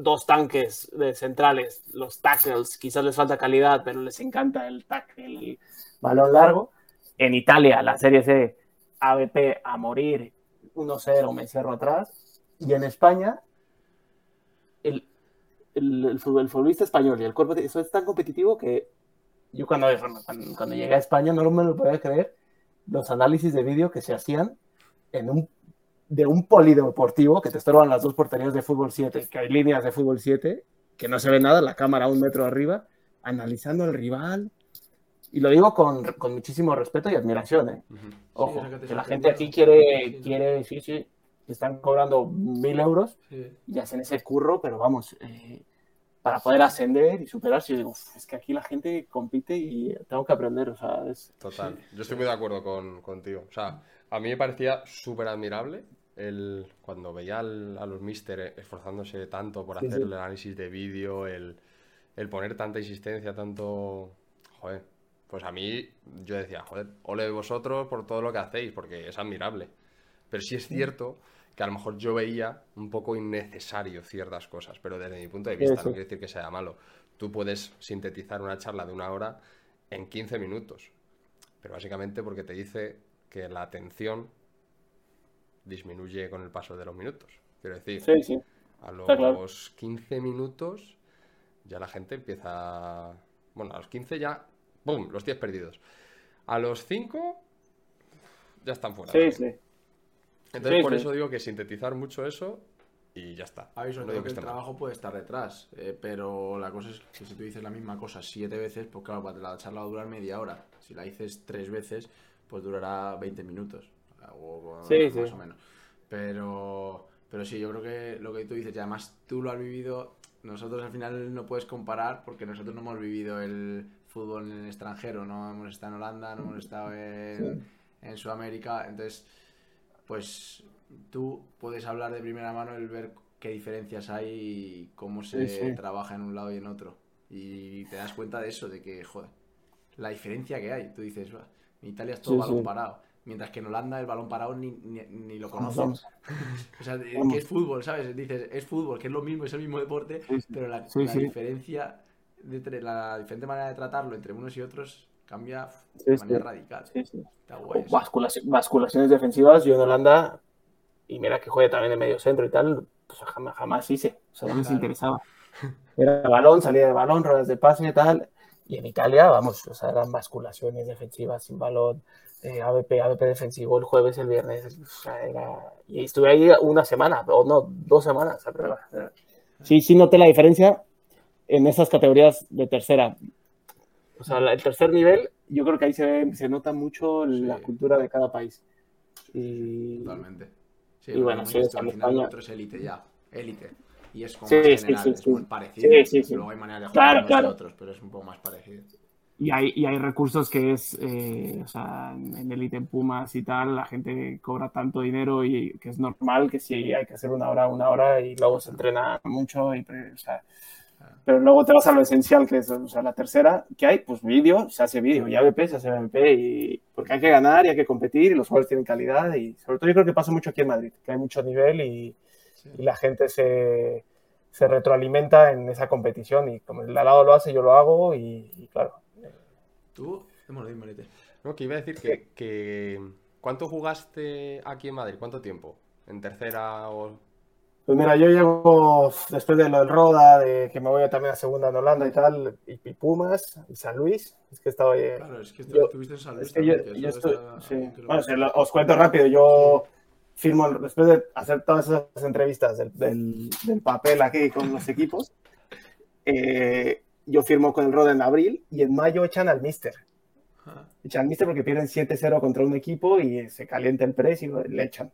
dos tanques de centrales, los tackles, quizás les falta calidad, pero les encanta el tackle, el balón largo. En Italia, la Serie C, ABP a morir, 1-0, me cierro atrás. Y en España, el, el, futbolista español y el cuerpo eso es tan competitivo que yo cuando, cuando, cuando llegué a España no me lo podía creer los análisis de vídeo que se hacían en un de un polideportivo que te estorban las dos porterías de fútbol 7, que hay líneas de fútbol 7, que no se ve nada, la cámara un metro arriba, analizando al rival. Y lo digo con, con muchísimo respeto y admiración. ¿eh? Ojo, que, la gente aquí quiere, quiere, sí, sí, están cobrando mil euros y hacen ese curro, pero vamos, eh, para poder ascender y superarse. Yo digo, es que aquí la gente compite y tengo que aprender, o sea, es... Total, yo estoy muy de acuerdo con, contigo. O sea, a mí me parecía súper admirable el, cuando veía a los mister esforzándose tanto por hacer el análisis de vídeo, el, poner tanta insistencia, tanto... Joder, pues a mí yo decía, joder, ole vosotros por todo lo que hacéis, porque es admirable. Pero sí es cierto que a lo mejor yo veía un poco innecesario ciertas cosas, pero desde mi punto de vista, no quiere decir que sea malo. Tú puedes sintetizar una charla de una hora en 15 minutos, pero básicamente porque te dice que la atención disminuye con el paso de los minutos. Quiero decir, a los 15 minutos ya la gente empieza... Bueno, a los 15 ya, ¡pum!, los 10 perdidos. A los 5 ya están fuera. Sí, sí. Entonces, Sí, por sí. eso digo que sintetizar mucho eso y ya está. Habéis No que el mal. trabajo puede estar detrás, eh, pero la cosa es que si tú dices la misma cosa siete veces, pues claro, para la charla va a durar media hora. Si la dices tres veces, pues durará 20 minutos. O, Sí, más sí. o menos. Pero, pero sí, yo creo que lo que tú dices, y además tú lo has vivido, nosotros al final no puedes comparar porque nosotros no hemos vivido el fútbol en el extranjero, no hemos estado en Holanda, no hemos estado en, en Sudamérica, entonces pues tú puedes hablar de primera mano el ver qué diferencias hay y cómo se Sí, sí. trabaja en un lado y en otro. Y te das cuenta de eso, de que, joder, la diferencia que hay. Tú dices, "Buah, en Italia es todo Sí, balón parado. Mientras que en Holanda el balón parado ni, ni, ni lo vamos. O sea, que es fútbol, ¿sabes? Dices, es fútbol, que es lo mismo, es el mismo deporte, Sí, sí. pero la, Sí, la sí. diferencia, de, la diferente manera de tratarlo entre unos y otros cambia de manera radical. Está guay. basculaciones defensivas, yo en Holanda, y mira que juegue también de medio centro y tal, pues jamás, jamás hice. O sea, no me interesaba. Era balón, salida de balón, ruedas de pase y tal. Y en Italia, vamos, o sea, eran basculaciones defensivas sin balón, eh, ABP, ABP defensivo el jueves, el viernes. O sea, era... Y estuve ahí una semana, o no, dos semanas a prueba. Sí, sí noté la diferencia en esas categorías de tercera. O sea, el tercer nivel, yo creo que ahí se, ve- se nota mucho la cultura de cada país. Y... Totalmente. Sí, Y bueno, sí, al final otro es élite ya. Élite. Y es como Sí, más sí, general, sí, es sí. muy parecido. Luego hay maneras de jugar Claro, unos claro. y otros, pero es un poco más parecido. Y hay, y hay recursos que es, eh, o sea, en en Elite en Pumas y tal, la gente cobra tanto dinero y que es normal que si hay que hacer una hora, una hora y luego se entrena mucho. Y, o sea, pero luego te vas a lo esencial, que es o sea, la tercera, que hay, pues vídeo, se hace vídeo, y ABP se hace ABP, y, porque hay que ganar y hay que competir y los jugadores tienen calidad. Y sobre todo yo creo que pasa mucho aquí en Madrid, que hay mucho nivel y, Sí. y la gente se, se retroalimenta en esa competición y como el lado lo hace, yo lo hago y, y claro. Tú, Marete. No, que iba a decir que, que- ¿Cuánto jugaste aquí en Madrid? ¿Cuánto tiempo? ¿En tercera o...? Pues mira, yo llego después de lo del Roda, de que me voy también a segunda en Holanda y tal, y, y Pumas, y San Luis, es que estaba ahí. Claro, es que Yo- estuviste en San Luis Es que yo, también, que yo eso estoy, sí. Bueno, lo- os cuento rápido, yo firmo, después de hacer todas esas entrevistas del, del- del papel aquí con los equipos, eh, yo firmo con el Roda en abril y en mayo echan al Mister. Echan al Mister porque pierden 7-0 contra un equipo y se calienta el precio y le echan.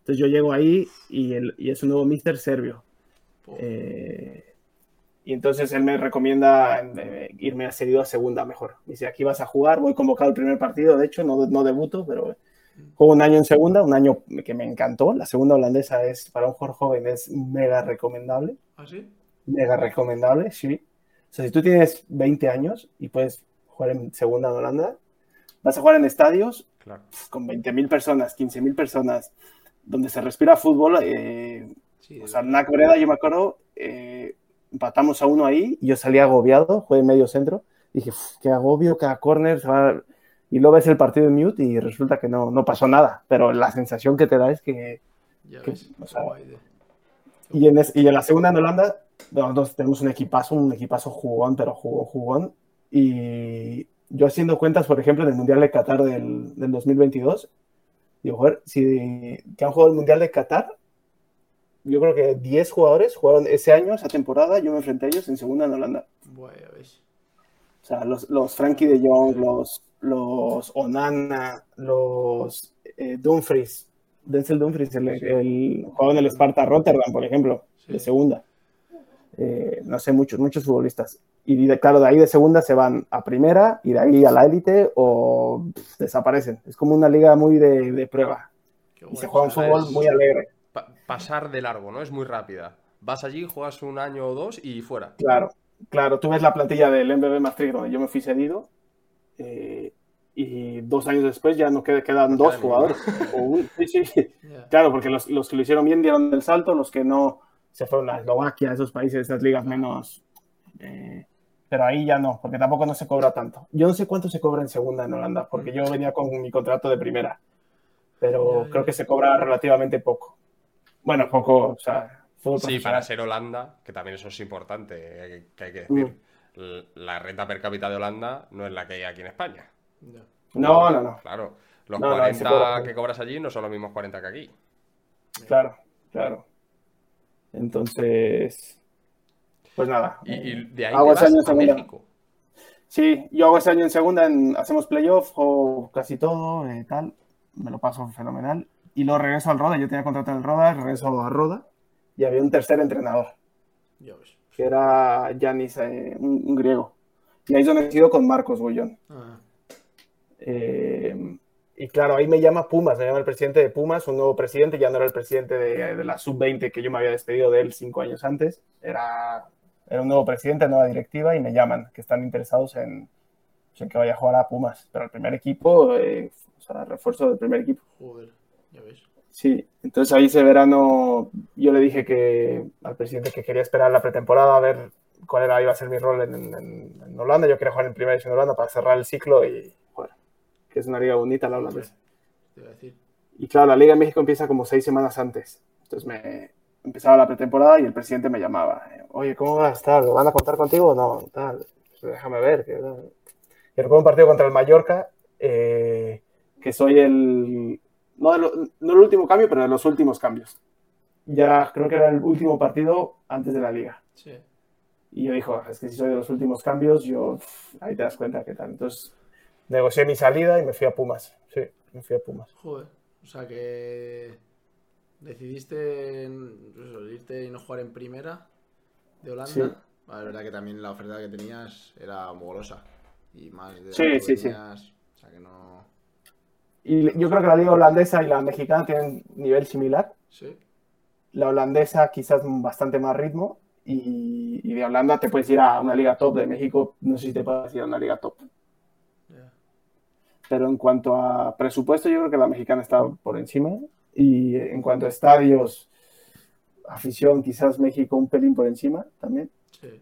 Entonces yo llego ahí y, el- y es un nuevo Mister serbio. Po- Eh, y entonces él me recomienda eh, irme a cedido a segunda mejor. Dice, aquí vas a jugar, voy convocado al primer partido, de hecho, no, no debuto, pero juego un año en segunda, un año que me encantó. La segunda holandesa es, para un jugador joven, es mega recomendable, ¿Ah, sí? mega recomendable, sí. O sea, si tú tienes 20 años y puedes jugar en segunda en Holanda, vas a jugar en estadios Claro. con 20.000 personas, 15.000 personas, donde se respira fútbol, eh, Sí, o sea, en una Coreda, yo me acuerdo, eh, empatamos a uno ahí y yo salí agobiado, jugué en medio centro. Dije, "Uf, qué agobio, cada corner. se va a-". Y luego ves el partido en mute y resulta que no, no pasó nada. Pero la sensación que te da es que. ya que- o sea. Y en, es- y en la segunda en Holanda, nosotros tenemos un equipazo, un equipazo jugón, pero jugó jugón. Y yo haciendo cuentas, por ejemplo, en el Mundial de Qatar del, del 2022, digo, joder, si que han jugado el Mundial de Qatar, yo creo que 10 jugadores jugaron ese año, esa temporada, yo me enfrenté a ellos en segunda en Holanda. Ves. O sea, los, los Frankie de Jong, los, los Onana, los eh, Dumfries, Denzel Dumfries, el, el jugaba en el Sparta Rotterdam, por ejemplo, de segunda. Eh, no sé, muchos, muchos futbolistas. Y de- claro, de ahí de segunda se van a primera y de ahí a la élite o pff, desaparecen. Es como una liga muy de, de prueba. Qué Y se juega un fútbol muy alegre. Pa- pasar de largo, ¿no? Es muy rápida. Vas allí, juegas un año o dos y fuera. Claro, claro. Tú ves la plantilla del MBB Maastricht donde yo me fui cedido eh, y dos años después ya no qued- quedan No dos queda jugadores. O un- sí, sí. Ya. Claro, porque los, los que lo hicieron bien dieron el salto, los que no se fueron a Eslovaquia, esos países, esas ligas menos. eh, pero ahí ya no, porque tampoco no se cobra tanto. Yo no sé cuánto se cobra en segunda en Holanda, porque yo venía con mi contrato de primera, pero creo que se cobra relativamente poco. Bueno, poco, o sea, fútbol Sí, para ser Holanda, que también eso es importante, eh, que hay que decir. L- La renta per cápita de Holanda no es la que hay aquí en España. No, no, no. Claro. Los No, no, ahí se 40 cobra. que cobras allí no son los mismos 40 que aquí. Claro, claro. Entonces, pues nada. Y, y de ahí Hago te ese vas año en a segunda. México. Sí, yo hago ese año en segunda, en- hacemos playoff o casi todo, eh, tal. Me lo paso fenomenal. Y luego regreso al Roda. Yo tenía contrato en el Roda, regreso a Roda. Y había un tercer entrenador, ves. que era Yanis, eh, un, un griego. Y ahí es donde he sido con Marcos Bullón. Ah, Eh, y claro, ahí me llama Pumas, me llama el presidente de Pumas, un nuevo presidente, ya no era el presidente de, de la sub-20 que yo me había despedido de él cinco años antes, era, era un nuevo presidente, nueva directiva y me llaman, que están interesados en, pues, en que vaya a jugar a Pumas, pero el primer equipo, eh, o sea, refuerzo del primer equipo. joder, ya ves. Sí, entonces ahí ese verano yo le dije que al presidente que quería esperar la pretemporada a ver cuál era, iba a ser mi rol en, en- en Holanda. Yo quería jugar en primera división de Holanda para cerrar el ciclo y, que es una liga bonita la holandesa. A decir. Y claro, la Liga en México empieza como seis semanas antes. Entonces me empezaba la pretemporada y el presidente me llamaba. Oye, ¿cómo vas? Tal? ¿Van a contar contigo o no? Tal. Pues déjame ver. Que. Y recuerdo un partido contra el Mallorca, eh, que soy el... No, de lo- no el último cambio, pero de los últimos cambios. Ya creo que era el último partido antes de la liga. Sí. Y yo dijo, es que si soy de los últimos cambios, yo ahí te das cuenta qué tal. Entonces negocié mi salida y me fui a Pumas. Sí, me fui a Pumas. Joder. O sea que decidiste pues irte y no jugar en primera de Holanda. Sí. Vale, es verdad que también la oferta que tenías era mogolosa. Y más de Sí, sí, sí. O sea que no. Y yo creo que la liga holandesa y la mexicana tienen nivel similar. Sí. La holandesa quizás bastante más ritmo y, y de Holanda te puedes ir a una liga top. De México no sé si te puedes ir a una liga top. Pero en cuanto a presupuesto yo creo que la mexicana está por encima. Y en cuanto a estadios, afición, quizás México un pelín por encima también. Sí.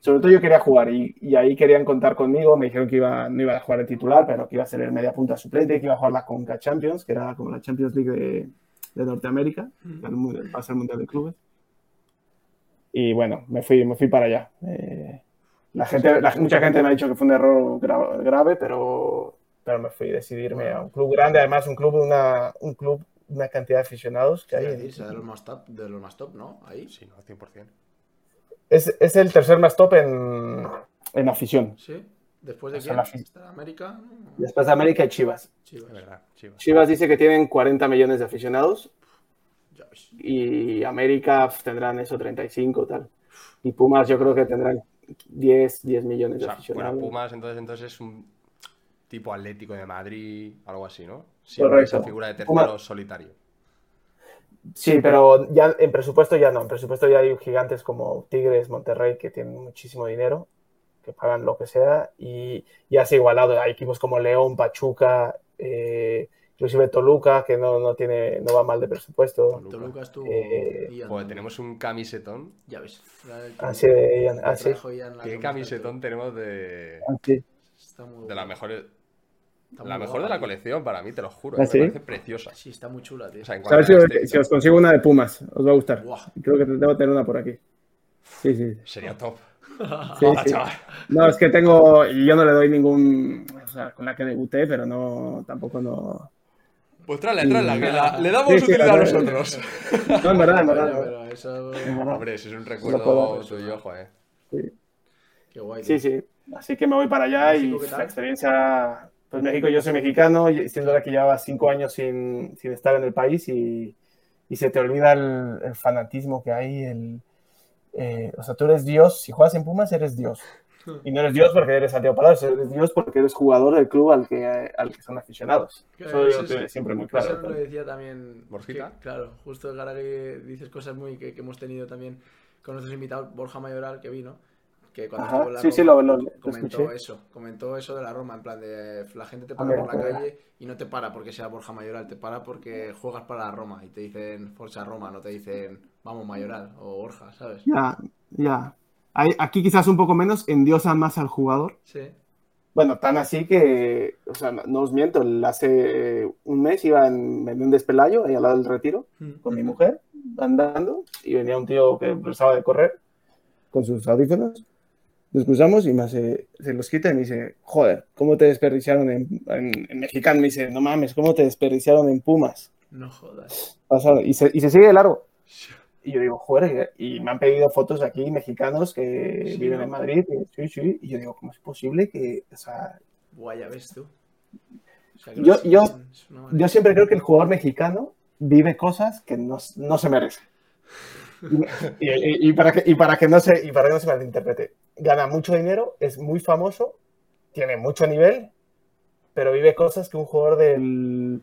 Sobre todo yo quería jugar y, y ahí querían contar conmigo. Me dijeron que iba, no iba a jugar de titular, pero que iba a ser el media punta suplente, que iba a jugar la Conca Champions, que era como la Champions League de, de Norteamérica, el va a ser el Mundial de Clubes. Y bueno, me fui, me fui para allá. Eh, la gente, la- mucha gente me ha dicho que fue un error gra- grave, pero, pero me fui a decidirme a un club grande, además un club, una, un club, una cantidad de aficionados que hay. en- decir, será de los más top, de los más top, ¿no? Ahí. Sí, no, 100%. es, es el tercer más top en, en afición. Sí. Después de quién? la fi- ¿Está América? Después de América y Chivas. Chivas. Verdad, Chivas. Chivas dice que tienen 40 millones de aficionados y América pf, tendrán eso 35 tal. Y Pumas yo creo que tendrán 10, 10 millones O de aficionados. bueno, Pumas entonces, entonces es un tipo Atlético de Madrid, algo así, ¿no? Siempre Correcto. esa figura de tercero Pumas- solitario. Sí, pero ya en presupuesto ya no. En presupuesto ya hay gigantes como Tigres, Monterrey que tienen muchísimo dinero, que pagan lo que sea y ya se ha igualado. Hay equipos como León, Pachuca, eh, inclusive Toluca que no, no tiene no va mal de presupuesto. Toluca. Estuvo. Eh, Ian. Joder, tenemos un camisetón. Ya ves. Así de Ian, Ian la ¿Qué camisetón tenemos de, Así. Está muy de la guapa. mejor, Está la mejor de la tío. colección para mí, te lo juro. ¿Ah, me sí? parece preciosa. Sí, está muy chula, tío. O sea, si, os- estética, si os consigo una de Pumas, os va a gustar. Buah. Creo que debo tener una por aquí. Sí, sí. sería top. Sí, Hola, sí. No, es que tengo, yo no le doy ningún, o sea, con la que debuté, pero no, tampoco no. Pues tráela, tráela, que la- le damos Sí, sí, utilidad a la- nosotros. No, en verdad, en verdad. Eso. Hombre, ese es un recuerdo tuyo, joder. Qué guay. Sí, tío. sí. Así que me voy para allá y la experiencia, pues México, yo soy mexicano, y siendo que llevaba cinco años sin, sin estar en el país y, y se te olvida el, el fanatismo que hay, el, eh, o sea, tú eres Dios, si juegas en Pumas eres Dios. Y no eres Dios porque eres Santiago Palacios, eres Dios porque eres jugador del club al que, al que son aficionados. Claro, Eso sí, yo sí. siempre muy Eso claro. lo decía también. ¿Borjita? que, claro, justo ahora que dices cosas muy que, que hemos tenido también con nuestros invitados, Borja Mayoral, que vino, que cuando Ajá, la sí, sí, Roma, lo- lo- lo comentó escuché. eso, comentó eso de la Roma, en plan de la gente te para mira, por la calle y no te para porque sea Borja Mayoral, te para porque juegas para la Roma y te dicen Forza Roma, no te dicen vamos Mayoral o Borja, ¿sabes? Ya, ya. Hay- aquí quizás un poco menos endiosan más al jugador. Sí. Bueno, tan así que, o sea, no, os miento, hace un mes iba en, en un despelayo, ahí al lado del retiro, con mi mujer, andando, y venía un tío que empezaba de correr con sus audífonos. nos cruzamos y me hace, se los quita y me dice, joder, ¿cómo te desperdiciaron en, en, en mexicano? Me dice, no mames, ¿cómo te desperdiciaron en Pumas? No jodas. Pasaron, y, se, y se sigue de largo. Y yo digo, joder, y me han pedido fotos aquí mexicanos que Sí, viven ¿no? en Madrid. Y, sí, sí. Y yo digo, ¿cómo es posible que, o sea, Guay, ya ves tú. O sea, que Yo- yo- yo siempre creo que el jugador mexicano vive cosas que no, no se merece. Y, y- y para que, y, para que no se, y para que no se malinterprete, gana mucho dinero, es muy famoso, tiene mucho nivel, pero vive cosas que un jugador del.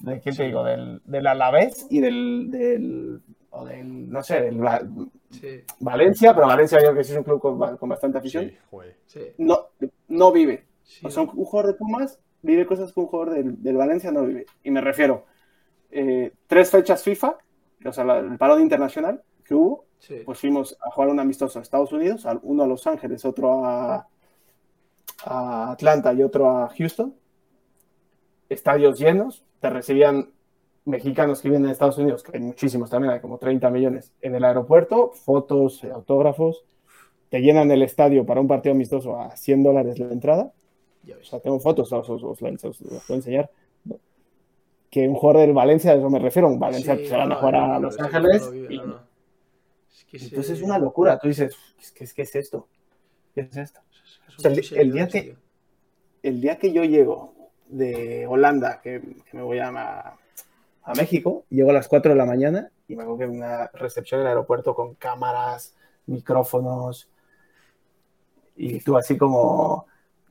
¿De quién te digo? Del, del Alavés y del, del. o del. no sé, del Va- Sí, Valencia, pero Valencia yo creo que sí es un club con, con bastante afición. Sí, sí. No, no vive. sí. O sea, un, un jugador de Pumas vive cosas que un jugador del, del Valencia no vive. Y me refiero, eh, tres fechas FIFA, o sea, la- el parón internacional que hubo, sí. pues fuimos a jugar un amistoso a Estados Unidos, al- uno a Los Ángeles, otro a, a Atlanta y otro a Houston. Estadios llenos, te recibían mexicanos que vienen de Estados Unidos, que hay muchísimos también, hay como 30 millones, en el aeropuerto, fotos, eh, autógrafos, te llenan el estadio para un partido amistoso a 100 dólares la entrada. Ya O sea, tengo fotos, os, os- os os las puedo enseñar. Que un jugador del Valencia, a eso me refiero, un Valencia Sí, se van no, a jugar no, a Los Ángeles. y-. Es que entonces se- es una locura. Tú dices, ¿qué es, qué es esto? ¿Qué es esto? son O sea, el- día que-. El día que yo llego de Holanda, que, que me voy a, a México, llego a las 4 de la mañana y me hago una recepción en el aeropuerto con cámaras, micrófonos. Y tú así como,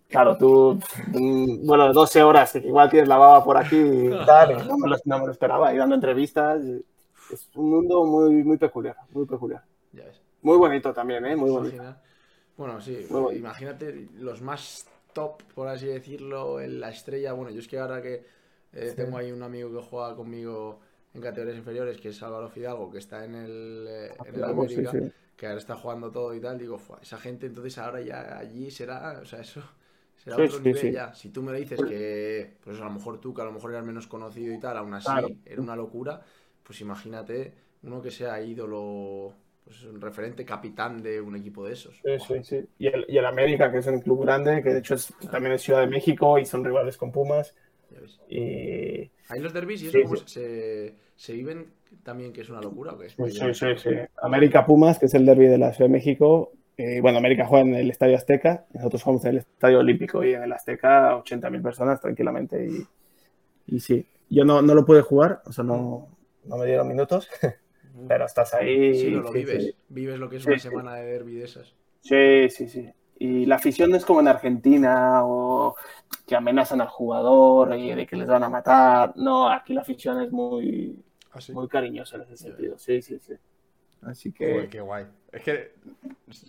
claro, tú, mm, bueno, 12 horas, que igual tienes la baba por aquí y tal, y no me lo, no me lo esperaba, y dando entrevistas. Es un mundo muy, muy peculiar, muy peculiar. Ya ves. Muy bonito también, ¿eh? Muy bonito. Bueno, sí, imagínate los más top, por así decirlo, en la estrella. Bueno, yo es que ahora que eh, Sí. tengo ahí un amigo que juega conmigo en categorías inferiores, que es Álvaro Fidalgo, que está en el, eh, en el Algo, sí, América, sí. que ahora está jugando todo y tal, digo, "Fua, esa gente entonces ahora ya allí será, o sea, eso será otro nivel ya. Si tú me dices que, pues a lo mejor tú, que a lo mejor eras menos conocido y tal, aún así Claro. era una locura, pues imagínate uno que sea ídolo, pues un referente capitán de un equipo de esos. Sí, sí, sí. Y el, y el América, que es un club grande, que de hecho es, también es Ciudad de México y son rivales con Pumas. Ya ves. Y Ahí los derbis y eso Sí, cómo sí. se, se viven también, que es una locura, ¿o qué? sí, sí, sí, sí. América Pumas, que es el derby de la Ciudad de México. eh, bueno, América juega en el Estadio Azteca, nosotros jugamos en el Estadio Olímpico y en el Azteca 80.000 personas tranquilamente. Y, y sí, yo no, no lo pude jugar, o sea, no, no me dieron minutos, pero estás ahí. Sí, no lo sí, vives. sí. Vives lo que es Sí, una sí. semana de derby de esas. Sí, sí, sí. Y la afición no es como en Argentina o que amenazan al jugador y de que les van a matar. No, aquí la afición es muy, Ah, sí. muy cariñosa en ese sentido. Sí, sí, sí. Así que Joder, qué guay. Es que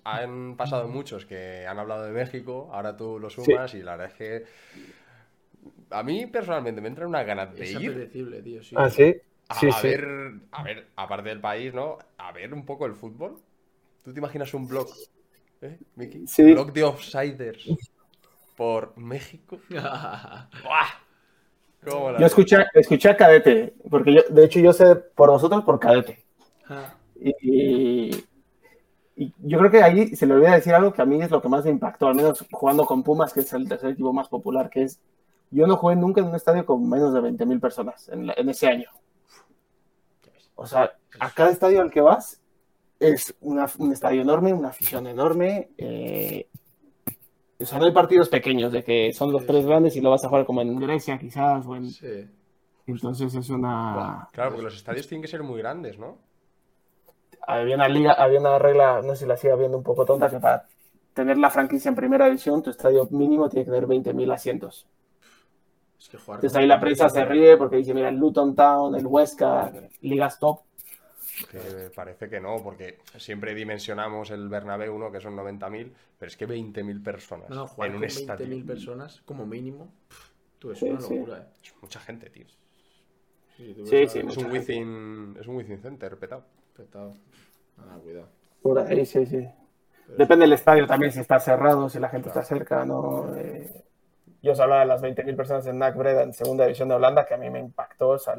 han pasado muchos que han hablado de México, ahora tú lo sumas y la verdad es que a mí personalmente me entran unas ganas de Es ir apetecible, tío. Sí. Ah, sí. A, Sí, a sí. ver, a ver, aparte del país, ¿no? A ver un poco el fútbol. ¿Tú te imaginas un blog, eh, Miki? Sí. Blog de Offsiders por México. ¡Buah! ¿Cómo la Yo escuché, escuché a Cadete, porque yo, de hecho yo sé por vosotros por Cadete. Ah, Y, y- y yo creo que ahí se le olvida decir algo que a mí es lo que más me impactó, al menos jugando con Pumas, que es el tercer equipo más popular, que es, yo no jugué nunca en un estadio con menos de 20.000 personas en, la- en ese año. O sea, a cada estadio al que vas es una- un estadio enorme, una afición enorme. eh, o sea, no hay partidos pequeños de que son los Sí, tres grandes y lo vas a jugar como en Grecia quizás. O en... Sí. Entonces es una... Claro, porque los estadios tienen que ser muy grandes, ¿no? Había una liga, había una regla, no sé si la siga viendo un poco tonta, que para tener la franquicia en primera división, tu estadio mínimo tiene que tener 20.000 asientos. Es que jugar Entonces ahí la prensa se ríe porque dice, mira, el Luton Town, el Huesca, ligas top. Que parece que no, porque siempre dimensionamos el Bernabéu, ¿no? Que son 90.000, pero es que 20.000 personas No, en un con estadio. 20.000 personas como mínimo, tú, es Sí, una sí. locura, eh. Es mucha gente, tío. Sí, tú Sí, ves sí, a- Es mucha un gente. within, es un within center, petado. petado. Ah, cuidado. Por ahí, sí, sí. Pero Depende del estadio también, si está cerrado, si la gente está cerca, ¿no? Eh, yo os hablaba de las 20.000 personas en NAC Breda en segunda división de Holanda, que a mí me impactó, o sea,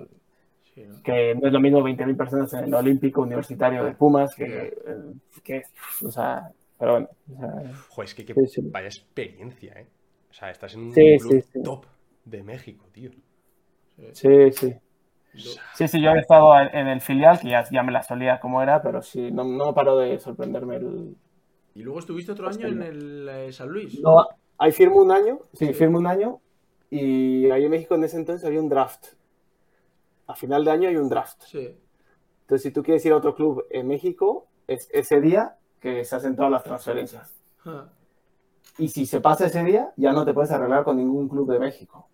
sí, ¿no? que no es lo mismo 20.000 personas en el Olímpico Universitario de Pumas, que, eh, que, o sea, pero bueno. o sea, Joder, es que, que Sí, sí. vaya experiencia, ¿eh? O sea, estás en un club top de México, tío. sí, sí. Sí, sí, yo he estado en, el filial, que ya, ya me la solía como era, pero sí, no, no paró de sorprenderme el... Y luego estuviste otro año en el eh, San Luis. No, ahí firmo un año, sí, Sí. firmo un año, y ahí en México en ese entonces había un draft. A final de año hay un draft. Sí. Entonces, si tú quieres ir a otro club en México, es ese día que se hacen todas las transferencias. Y si se pasa ese día, ya no te puedes arreglar con ningún club de México.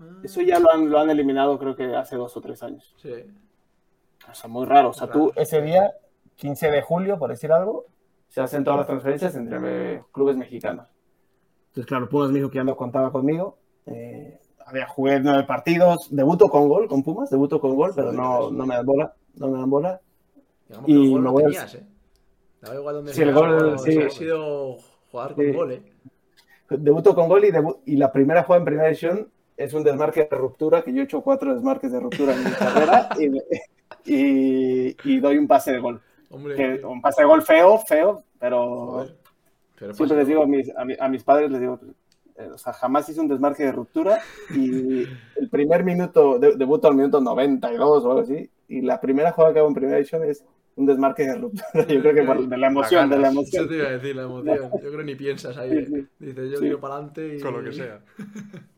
ah, Eso ya lo han, lo han eliminado creo que hace dos o tres años. Sí. O sea, muy raro. O sea, tú ese día, 15 de julio, por decir algo, se hacen todas las transferencias entre clubes mexicanos. Entonces, claro, Pumas me dijo que ya no contaba conmigo. Eh, había jugué nueve partidos, debuto con gol, con Pumas, debuto con gol, pero no, no me dan bola, no me dan bola. Digamos Y gol me voy a- tenías, ¿eh? Daba igual donde Sí, el gol, pero sí. Ha sido jugar con Sí. gol, ¿eh? Debuto con gol y, debu- y la primera jugada en primera división es un desmarque de ruptura, que yo he hecho cuatro desmarques de ruptura en mi carrera y, me- y- y doy un pase de gol. Hombre, Que- un pase de gol feo, feo, pero joder. Pero Siempre pasa- les digo a mis, a, mi- a mis padres, les digo, eh, o sea, jamás hice un desmarque de ruptura y el primer minuto, de- debuto al minuto 92 o algo así, y la primera jugada que hago en primera edición es un desmarque de ruptura. Yo creo que por- de la emoción, de la ganas. Eso emoción. te iba a decir, la emoción. Yo creo que ni piensas ahí. Sí, ¿eh? sí. Dices, yo Sí. tiro para adelante y. Con lo que sea.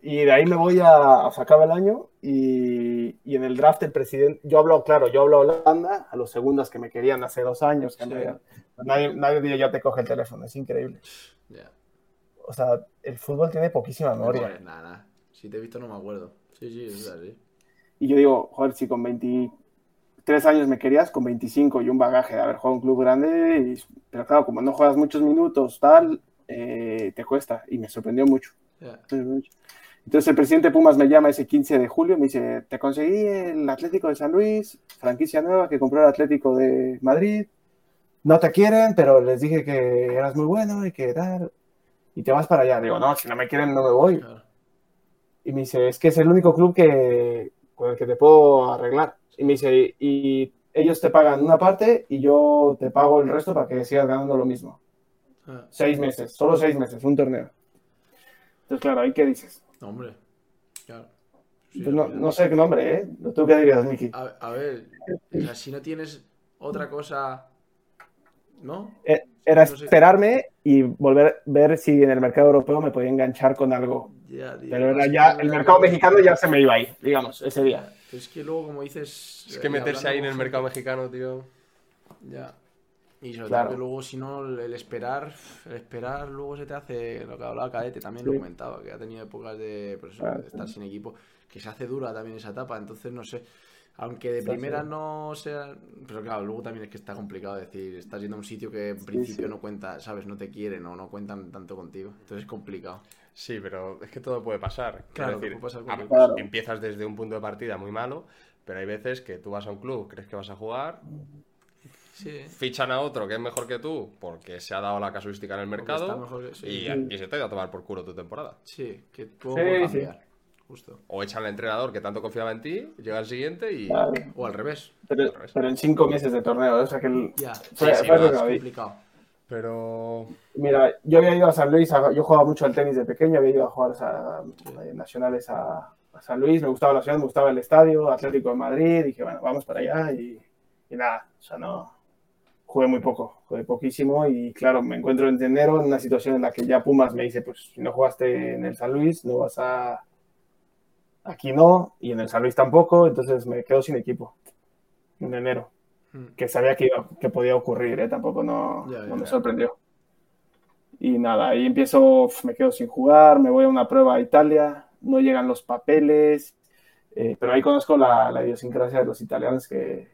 Y de ahí me voy a, o sea, acaba el año y, y en el draft el presidente, yo hablo, claro, yo hablo Holanda a los segundos que me querían hace dos años, que Sí. nadie, ya te coge el teléfono, es increíble. Ya. O sea, el fútbol tiene poquísima memoria. Joder, nada, nada. Si te he visto no me acuerdo. Sí, sí, es así. Y yo digo, joder, si con 23 años me querías, con 25 y un bagaje de haber jugado un club grande, y- pero claro, como no juegas muchos minutos, tal, eh, te cuesta. Y me sorprendió mucho. Entonces el presidente Pumas me llama ese 15 de julio y me dice, te conseguí el Atlético de San Luis, franquicia nueva que compró el Atlético de Madrid. No te quieren, pero les dije que eras muy bueno y que tal. Y te vas para allá. Digo, no, si no me quieren, no me voy. Y me dice, es que es el único club que, con el que te puedo arreglar. Y me dice, y ellos te pagan una parte y yo te pago el resto para que sigas ganando lo mismo. Ah, Seis meses, solo seis meses, un torneo. Entonces, claro, ¿ahí qué dices? No, hombre. Claro. Sí, Pues no, no sé qué nombre, ¿eh? ¿Tú qué dirías, Miki? A, a ver, o sea, si no tienes otra cosa. ¿No? Eh, Era No sé. esperarme y volver a ver si en el mercado europeo me podía enganchar con algo. Ya, tío, Pero era ya, que- el mercado mexicano ya se me iba ahí, digamos, ese día. Pero es que luego, como dices. Es que eh, meterse ahí en el mercado mexicano, tío. Ya. Y sobre Claro. todo que luego, si no, el esperar, el esperar luego se te hace, lo que hablaba Cadete también Sí. lo comentaba, que ha tenido épocas de, pues Claro. de estar sin equipo, que se hace dura también esa etapa, entonces no sé, aunque de Sí, primera sí. no sea, pero claro, luego también es que está complicado decir, estás yendo a un sitio que en principio sí. no cuenta, sabes, no te quieren o no cuentan tanto contigo, entonces es complicado. Sí, pero es que todo puede pasar. Quiero Claro, decir, puede pasar a-. Claro. empiezas desde un punto de partida muy malo, pero hay veces que tú vas a un club, crees que vas a jugar, Sí, fichan a otro que es mejor que tú porque se ha dado la casuística en el mercado que- y, y se te ha ido a tomar por culo tu temporada. sí, que todo Sí, puede sí. cambiar, justo. O echan al entrenador que tanto confiaba en ti, llega el siguiente y... Claro. O al revés, Pero, pero en cinco meses de torneo, o sea que el- ya, fue- sí, fue vas, lo que vi. complicado. Pero... Mira, yo había ido a San Luis, a- yo jugaba mucho al tenis de pequeño, había ido a jugar a, eh, nacionales a, a San Luis, me gustaba la ciudad, me gustaba el estadio, Atlético de Madrid, dije, bueno, vamos para allá y, y nada, o sea, no, jugué muy poco, jugué poquísimo y claro, me encuentro en enero en una situación en la que ya Pumas me dice, pues si no jugaste en el San Luis, no vas a... Aquí no, y en el San Luis tampoco, entonces me quedo sin equipo en enero Mm. que sabía que, iba- que podía ocurrir, ¿eh? tampoco no, me sorprendió. Y nada, ahí empiezo, me quedo sin jugar, me voy a una prueba a Italia, no llegan los papeles, eh, pero ahí conozco la, la idiosincrasia de los italianos, que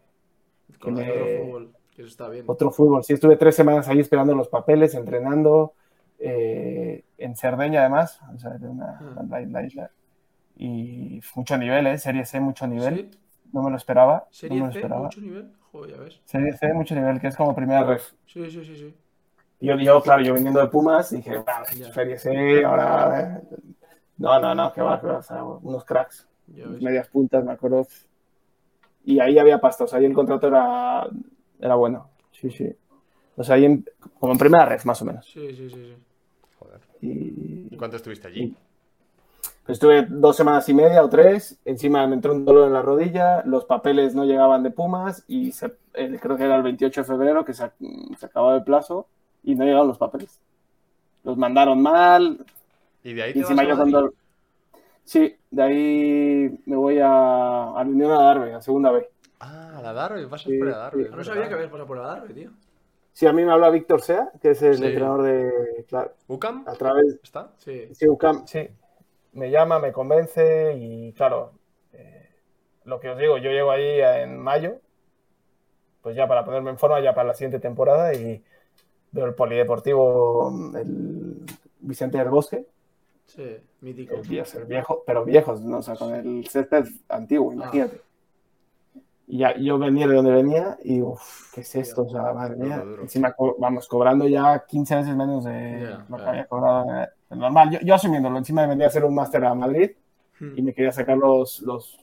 Con Que me- fútbol, eso está bien. otro fútbol. Sí, estuve tres semanas ahí esperando los papeles, entrenando, eh, en Cerdeña además, o sea, de una, Ah. la, la isla. Y mucho nivel, ¿eh? Serie C, mucho nivel. ¿Sí? No me lo esperaba. Serie no me lo C, esperaba. mucho nivel. Joder, ya ves. Serie C, mucho nivel, que es como primera ref. Sí, sí, sí, sí. Yo, yo, claro, yo viniendo de Pumas, dije, "Bah, Ya. Serie C, ahora... eh". No, no, no, que va, que va, o sea, unos cracks, medias puntas, me acuerdo. Y ahí había pasta, o sea, ahí el contrato era, era bueno. Sí, sí. O sea, ahí en- como en primera red, más o menos. Sí, sí, sí. sí. Joder. Y ¿Y cuánto estuviste allí? pues estuve dos semanas y media o tres. Encima me entró un dolor en la rodilla, los papeles no llegaban de Pumas y se- eh, creo que era el 28 de febrero que se, se acababa el plazo y no llegaron los papeles. Los mandaron mal, ¿Y de ahí Y te vas encima a yo cuando... Sí, de ahí me voy a, a la Unión a Darbe, a segunda vez. Ah, la Darby, pasas Sí, por la Darby. sí. No sabía que habías pasado por el Adarve, tío. Sí, a mí me habla Víctor Sea, que es el Sí. entrenador de... Claro, ¿UCAM? a través... ¿Está? Sí. Sí, UCAM, sí. Me llama, me convence y claro, eh, lo que os digo, yo llego ahí en mayo, pues ya para ponerme en forma ya para la siguiente temporada y veo el polideportivo, el Vicente del Bosque, Sí, mítico. el, vie- el viejo, pero viejos, ¿no? O sea, con el césped antiguo, imagínate. Y ya, yo venía de donde venía y, uff, ¿qué es esto? O sea, madre mía. Duro, duro. Encima, co- vamos, cobrando ya 15 veces menos de Ya, lo que claro. había cobrado eh, normal. Yo, yo asumiéndolo, encima de venir a hacer un máster a Madrid y me quería sacar los, los,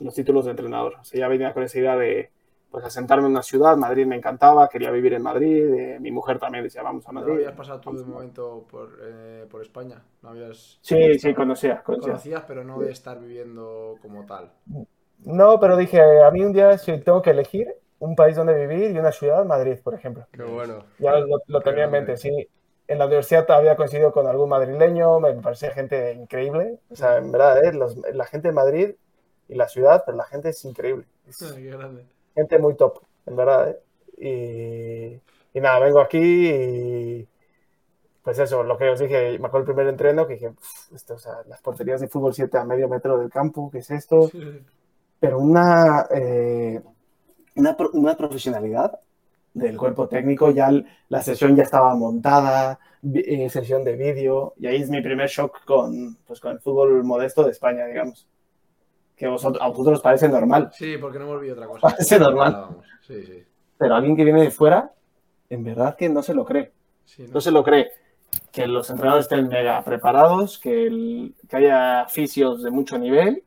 los títulos de entrenador. O sea, ya venía con esa idea de, pues, asentarme en una ciudad. Madrid me encantaba, quería vivir en Madrid. eh, mi mujer también decía, vamos a ¿No Madrid. habías pasado tú de momento por, eh, por España? ¿No habías... Sí, sí, conocía, conocía. Conocías, pero no de estar viviendo como tal. No, pero dije, a mí un día si tengo que elegir un país donde vivir y una ciudad, Madrid, por ejemplo. Qué bueno. Ya lo, lo tenía en mente, sí. En la universidad había coincidido con algún madrileño, me parecía gente increíble. O sea, en verdad, ¿eh? Los- la gente de Madrid y la ciudad, pero la gente es increíble. Es grande. gente muy top, en verdad, ¿eh? Y, y nada, vengo aquí y pues eso, lo que os dije, me acuerdo el primer entreno que dije, "Uf, esto, o sea, las porterías de fútbol 7 a medio metro del campo, ¿qué es esto? Pero una, eh, una, una profesionalidad del cuerpo técnico, ya la sesión ya estaba montada, eh, sesión de vídeo, y ahí es mi primer shock con, pues, con el fútbol modesto de España, digamos. Que vosotros, a vosotros os parece normal, Sí, porque no me olvidé otra cosa. Parece normal. Hablábamos. Sí, sí. pero alguien que viene de fuera, en verdad que no se lo cree. sí ¿no? No se lo cree. Que los entrenadores estén mega preparados, que, el- que haya fisios de mucho nivel.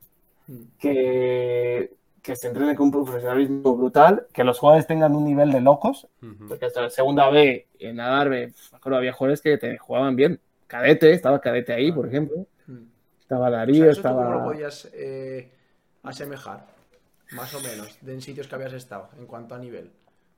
Que, que se entrene con un profesionalismo brutal, que los jugadores tengan un nivel de locos, porque hasta la segunda B, en Adarve, me acuerdo, había jugadores que te jugaban bien. Cadete, estaba Cadete ahí, por ejemplo. Mm. Estaba O Darío, sea, ¿eso tú cómo lo estaba... podías eh, asemejar? Más o menos, de en sitios que habías estado, en cuanto a nivel.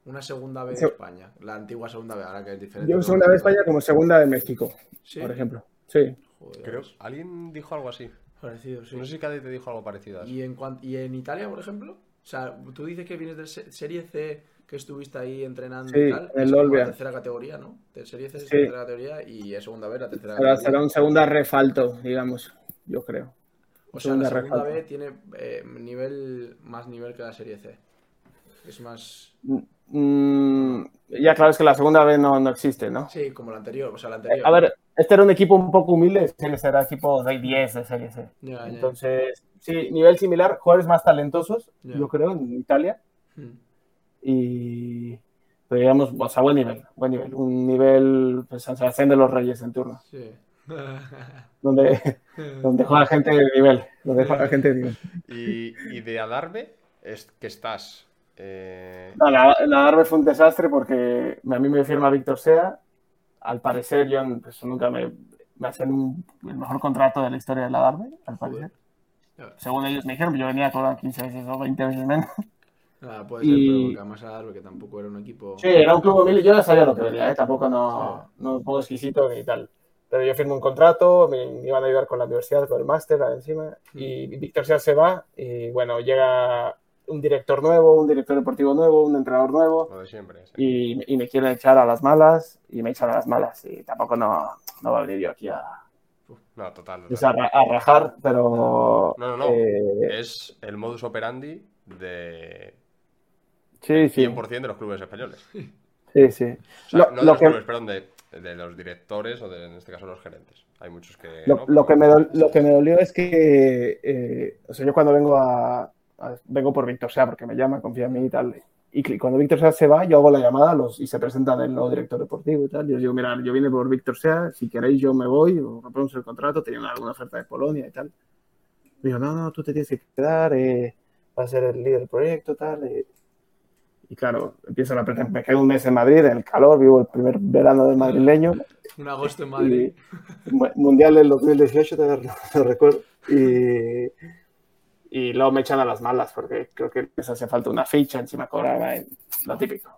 Una segunda vez Sí. de España, la antigua segunda vez, ahora que es diferente. Yo segunda de España como segunda de México, Sí. por ejemplo. Sí. Joder, Creo, alguien dijo algo así. Parecido, sí. No sé si Cádiz te dijo algo parecido a eso. ¿Y en, cuan- ¿Y en Italia, por ejemplo? O sea, tú dices que vienes de se- Serie C, que estuviste ahí entrenando Sí, y tal. en el Olbia. la tercera categoría, ¿no? De Serie C es Sí. tercera categoría y es segunda vez la tercera Ahora categoría. será un segunda refalto, digamos, yo creo. O sea, la segunda segunda refalto. B tiene eh, nivel más nivel que la Serie C. Es más... Mm, ya claro, es que la segunda vez no, no existe, ¿no? Sí, como la anterior. O sea, la anterior. A ver, este era un equipo un poco humilde, era equipo de 10 de Serie C. Ya. Entonces, sí, nivel similar, jugadores más talentosos, yo creo, en Italia. Mm. Y, pero digamos, o sea, buen nivel, buen nivel. Un nivel, pues, San Sebastián de los Reyes en turno, Sí. donde, donde juega gente de nivel, donde juega gente de nivel. Y, y de Adarve, es que estás. Eh, No, la, la Darbe fue un desastre porque a mí me firma Víctor Sea. Al parecer, yo pues, nunca me, me hacen un- el mejor contrato de la historia de la Darbe, al parecer. Ya. Según ellos me dijeron, yo venía a cobrar 15 veces o 20 veces menos. Nada, puede ser, Y- pero además a Darbe, que tampoco era un equipo. Sí, era un club humilde, yo ya sabía lo que venía, ¿eh? tampoco no, no me pongo exquisito ni tal. Pero yo firmo un contrato, me, iban a ayudar con la universidad, con el máster encima, y Víctor Sea se va, y bueno, llega un director nuevo, un director deportivo nuevo, un entrenador nuevo, lo de siempre. sí. y, y me quieren echar a las malas, y me echan a las malas, y tampoco no, no va a venir yo aquí a, No, total. total. a, ra- a rajar, pero... No, no, no. eh, Es el modus operandi de sí, sí, 100% de los clubes españoles. sí, sí. O sea, Lo- no de lo los que- clubes, perdón, de, de los directores o de, en este caso, los gerentes. Hay muchos que. Lo, no, lo pero- que me dol- lo que me dolió es que, eh, o sea, yo cuando vengo a- vengo por Víctor Sea porque me llama, confía en mí y tal. Y cuando Víctor Sea se va, yo hago la llamada los, y se presentan el nuevo director deportivo y tal. Yo digo, mira, yo vine por Víctor Sea, si queréis yo me voy, o rompemos el contrato, tenían alguna oferta de Polonia y tal. Digo, no, no, tú te tienes que quedar, eh, vas a ser el líder del proyecto, tal. eh". y claro, empiezo la pretemporada. Me quedo un mes en Madrid, en el calor, vivo el primer verano del madrileño. Un agosto en Madrid. Y, mundial del 2018, te lo recuerdo. Y, y luego me echan a las malas porque creo que les hace falta una ficha, encima cobraba en lo típico.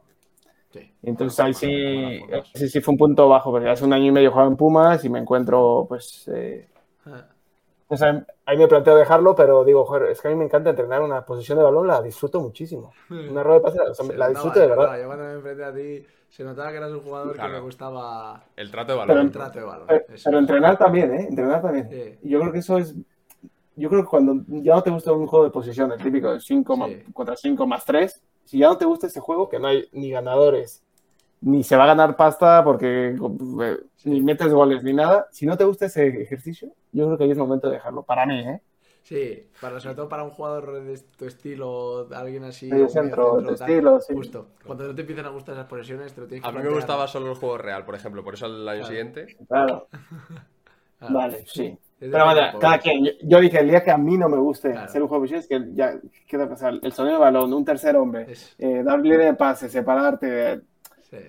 Sí. Entonces ahí sí, sí, sí fue un punto bajo, porque hace un año y medio jugaba en Pumas y me encuentro, pues, eh, ah. o sea, ahí me planteo dejarlo, pero digo, joder, es que a mí me encanta entrenar una posición de balón, la disfruto muchísimo. Una rueda de pase, o sea, la disfruto de verdad. Yo cuando me enfrenté a ti, se notaba que eras un jugador que me gustaba el trato de balón. el trato de balón. Pero, entrenar también, ¿eh? Entrenar también. Y yo creo que eso es yo creo que cuando ya no te gusta un juego de posición, el típico de 5 contra 5 más 3, si ya no te gusta ese juego, que no hay ni ganadores, ni se va a ganar pasta porque eh, ni metes goles ni nada, si no te gusta ese ejercicio, yo creo que ahí es momento de dejarlo, para mí, ¿eh? Sí, para, sobre todo para un jugador de tu estilo, alguien así. Medio centro, centro estilo, sí. Justo. Cuando no te empiezan a gustar esas posiciones, te lo tienes que A mí me gustaba solo el juego real, por ejemplo, por eso el año siguiente. Claro. vale, sí. Pero cada quien. Yo, dije, el día que a mí no me guste hacer un juego de es que ya queda pasar el sonido de balón, un tercer hombre, eh, darle de pase, separarte,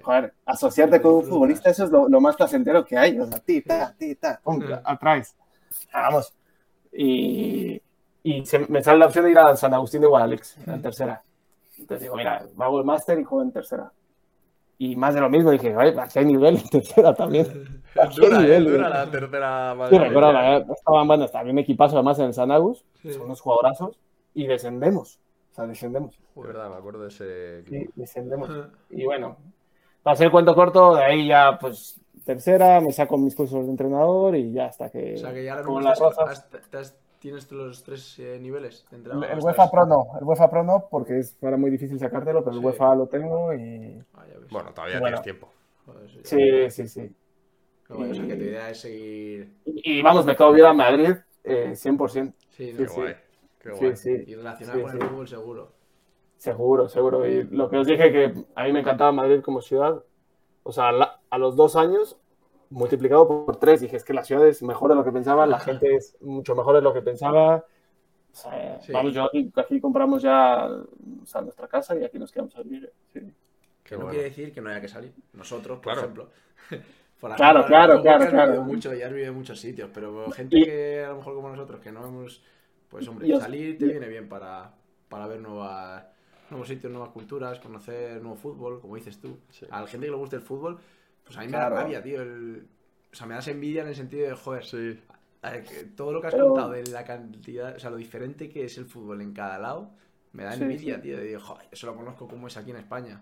joder, asociarte con un futbolista, eso es lo, más placentero que hay. O sea, ti, ta, ti, ta, atrás. Vamos. Y, y me sale la opción de ir a San Agustín de Guadalix, en tercera. Entonces digo, mira, hago el máster y juego en tercera y más de lo mismo, dije, ay, aquí hay nivel en tercera también. dura, nivel, dura la tercera. Sí, recuerdo, estaban, bueno, estaba bien equipazo además en San Agus, son unos jugadorazos, y descendemos. O sea, descendemos. De verdad, me acuerdo de ese. Sí, descendemos. y bueno, para hacer el cuento corto, de ahí ya, pues, tercera, me saco mis cursos de entrenador y ya hasta que. O sea, que ya ahora mismo tienes los tres eh, niveles El, el UEFA Pro no, el UEFA Pro no, porque es para muy difícil sacártelo, pero el UEFA lo tengo y. Ah, bueno, todavía tienes tiempo. sí, sí, sí. Bueno, y... que tu idea es seguir. Y, vamos, me acabo de ir a Madrid eh, 100%. Sí, no, qué guay. Qué guay. Sí, sí. Y relacionado con el fútbol, seguro. Seguro, seguro. Y lo que os dije que a mí me encantaba Madrid como ciudad. O sea, a los dos años multiplicado por tres. Dije, es que la ciudad es mejor de lo que pensaba, la gente es mucho mejor de lo que pensaba. Vamos, yo aquí, compramos ya nuestra casa y aquí nos quedamos a vivir. Sí. Que no quiere decir que no haya que salir. Nosotros, por ejemplo. claro, claro, claro, claro. Mucho, ya has vivido en muchos sitios, pero gente que a lo mejor como nosotros, que no hemos. Pues hombre, salir te viene bien para, para ver nuevas, nuevos sitios, nuevas culturas, conocer nuevo fútbol, como dices tú. A la gente que le guste el fútbol, pues a mí me da rabia, tío. O sea, me das envidia en el sentido de, joder, sí. todo lo que has contado de la cantidad, o sea, lo diferente que es el fútbol en cada lado, me da envidia, tío. De, joder, eso lo conozco como es aquí en España.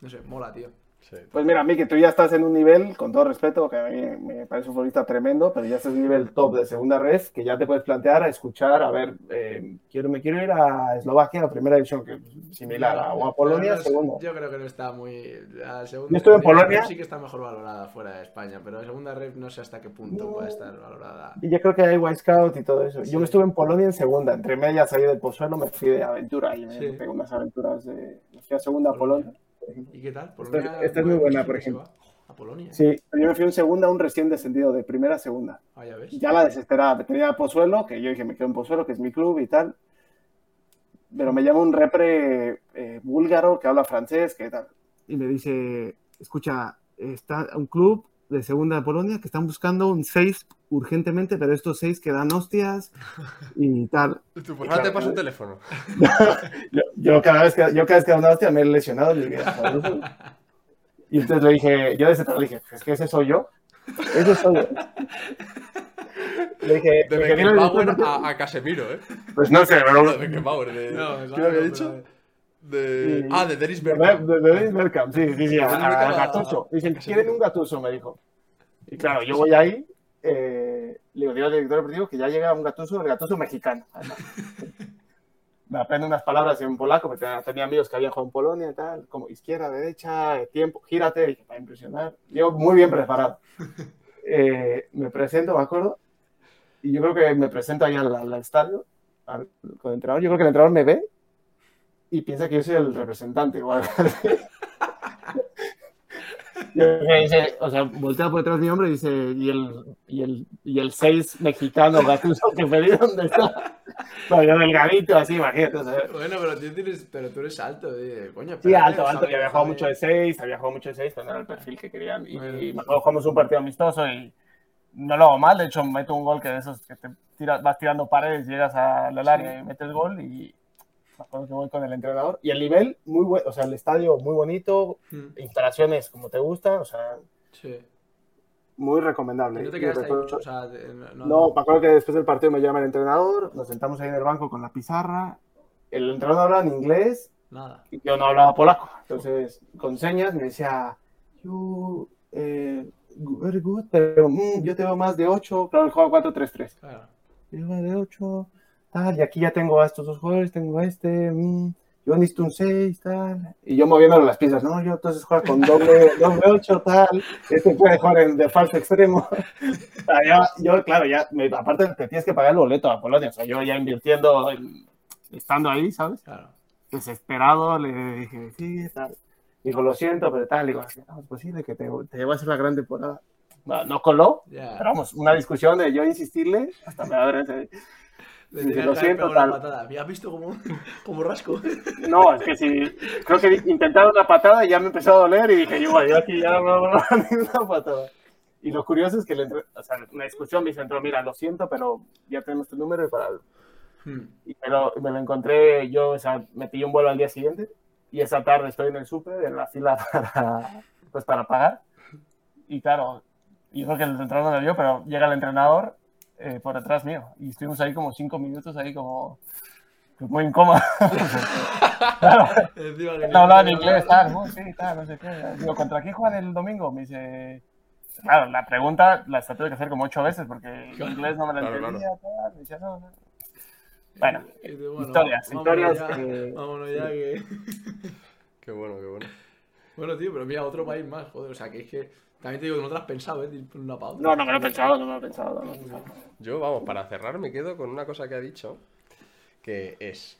No sé, mola, tío. Pues mira, a que tú ya estás en un nivel, con todo respeto, que a mí me parece un futbolista tremendo, pero ya estás en un nivel top de segunda red, que ya te puedes plantear a escuchar, a ver, eh, quiero, me quiero ir a Eslovaquia, la primera división, que similar, o a Polonia, segunda. Yo creo que no está muy... La segunda, yo estoy en Polonia. Sí que está mejor valorada fuera de España, pero la segunda red no sé hasta qué punto puede estar valorada. Y yo creo que hay White Scout y todo eso. Yo me estuve en Polonia en segunda, entre medias salí del Pozuelo, me fui de aventura y me sí. unas aventuras de... Me fui a segunda a Polonia. ¿Y qué tal? esta, es muy buena, por ejemplo. A Polonia. Sí, yo me fui en segunda, un recién descendido, de primera a segunda. Ah, ya ves. Ya la desesperada. Tenía Pozuelo, que yo dije, me quedo en Pozuelo, que es mi club y tal. Pero me llama un repre eh, búlgaro que habla francés, que tal. Y me dice, escucha, está un club de segunda de Polonia que están buscando un 6 urgentemente, pero estos 6 que dan hostias y tal. ¿Tú por qué te paso un teléfono? yo, cada vez que, yo cada vez que una hostia me he lesionado. Y, y entonces le dije, yo desde le dije, es que ese soy yo. Ese soy yo. Le dije, de Beckenbauer a, a, Casemiro, ¿eh? Pues no sé, pero... De Beckenbauer, de... No, ¿Qué había dicho? De... Ah, de Dennis Bergkamp. De, de Dennis Bergkamp, sí, sí, sí, a, a Gattuso. Dicen, quieren un Gattuso, me dijo. Y claro, yo voy ahí, eh, le digo, digo al director deportivo que ya llega un Gattuso, el Gattuso mexicano. me aprendo unas palabras en polaco, porque tenía amigos que habían jugado en Polonia y tal, como izquierda, derecha, tiempo, gírate, dije, para impresionar. Yo muy bien preparado. Eh, me presento, me acuerdo, y yo creo que me presento ahí al, al estadio, al, con el entrenador. Yo creo que el entrenador me ve y piensa que yo soy el representante. Igual. dice, o sea, voltea por detrás de mi hombre y dice, ¿y el, y el, y el 6 mexicano Gatuso que pedí dónde está? Yo delgadito, así, imagínate. o sea, Bueno, pero tú, tienes, pero tú eres alto, eh. coño. Sí, alto, alto. había jugado mucho de 6, había jugado mucho de 6, pero no era el perfil que querían. Y, Bueno. y me acuerdo jugamos un partido amistoso y no lo hago mal. De hecho, meto un gol que de esos que te tiras, vas tirando paredes, llegas al área y metes gol. Y que voy con el entrenador. Y el nivel, muy bueno. O sea, el estadio muy bonito, Mm, instalaciones como te gustan, o sea, Sí. muy Y recomendable. no te quedaste ahí o sea, de- no, No, me acuerdo que después del partido me llama el entrenador, nos sentamos ahí en el banco con la pizarra. El entrenador hablaba en inglés Nada. y yo no hablaba polaco. Entonces, con señas me decía, you, eh, very good, pero mm, yo tengo más de 8. Claro, el juego 4-3-3. Claro. Yo más de 8, tal, y aquí ya tengo a estos dos jugadores, tengo a este, mm, yo necesito un 6, tal. Y yo moviéndole las piezas, no, yo entonces juega con doble, doble 8, tal. Este puede jugar en, de falso extremo. O sea, ya- yo, claro, ya, me- aparte te tienes que pagar el boleto a Polonia, o sea, yo ya invirtiendo, en- estando ahí, ¿sabes? Claro. desesperado, le dije, sí, tal. Dijo, lo siento, pero tal. Digo, no, es posible que te, te llevas a la gran temporada. No, no coló, Ya. pero vamos, una discusión de yo insistirle, hasta me abre lo siento, tal. patada. ¿Me has visto como, como rasco? No, es que sí, creo que intentaron una patada y ya me empezó a doler y dije, yo, yo aquí ya no no, no, ni una patada. Y lo curioso es que le entró, o sea, una discusión me dice, entró, mira, lo siento, pero ya tenemos tu número y para... Hmm. Y me lo, me lo encontré, yo, o sea, me pillé un vuelo al día siguiente y esa tarde estoy en el súper, en la fila para, pues, para pagar. Y claro, yo creo que el entrenador no me vio, pero llega el entrenador eh, por detrás mío y estuvimos ahí como cinco minutos, ahí como pues, muy incómodo. claro, Encima que no hablaba en inglés, tal, ¿no? sí, tal, no sé qué. Digo, ¿contra quién juegan el domingo? Me dice... Claro, la pregunta la tuve que hacer como ocho veces porque en inglés no me la Claro, entendía. tal, me decía, no, no. Bueno, bueno, historias, vámonos historias ya, que- Vámonos ya que... Qué bueno, qué bueno. Bueno, tío, pero mira, otro país más, joder. O sea, que es que... También te digo que no te lo has pensado, ¿eh? Por una pauta. No, no me lo he pensado, no me lo he pensado. no me lo he pensado. Yo, vamos, para cerrar me quedo con una cosa que ha dicho, que es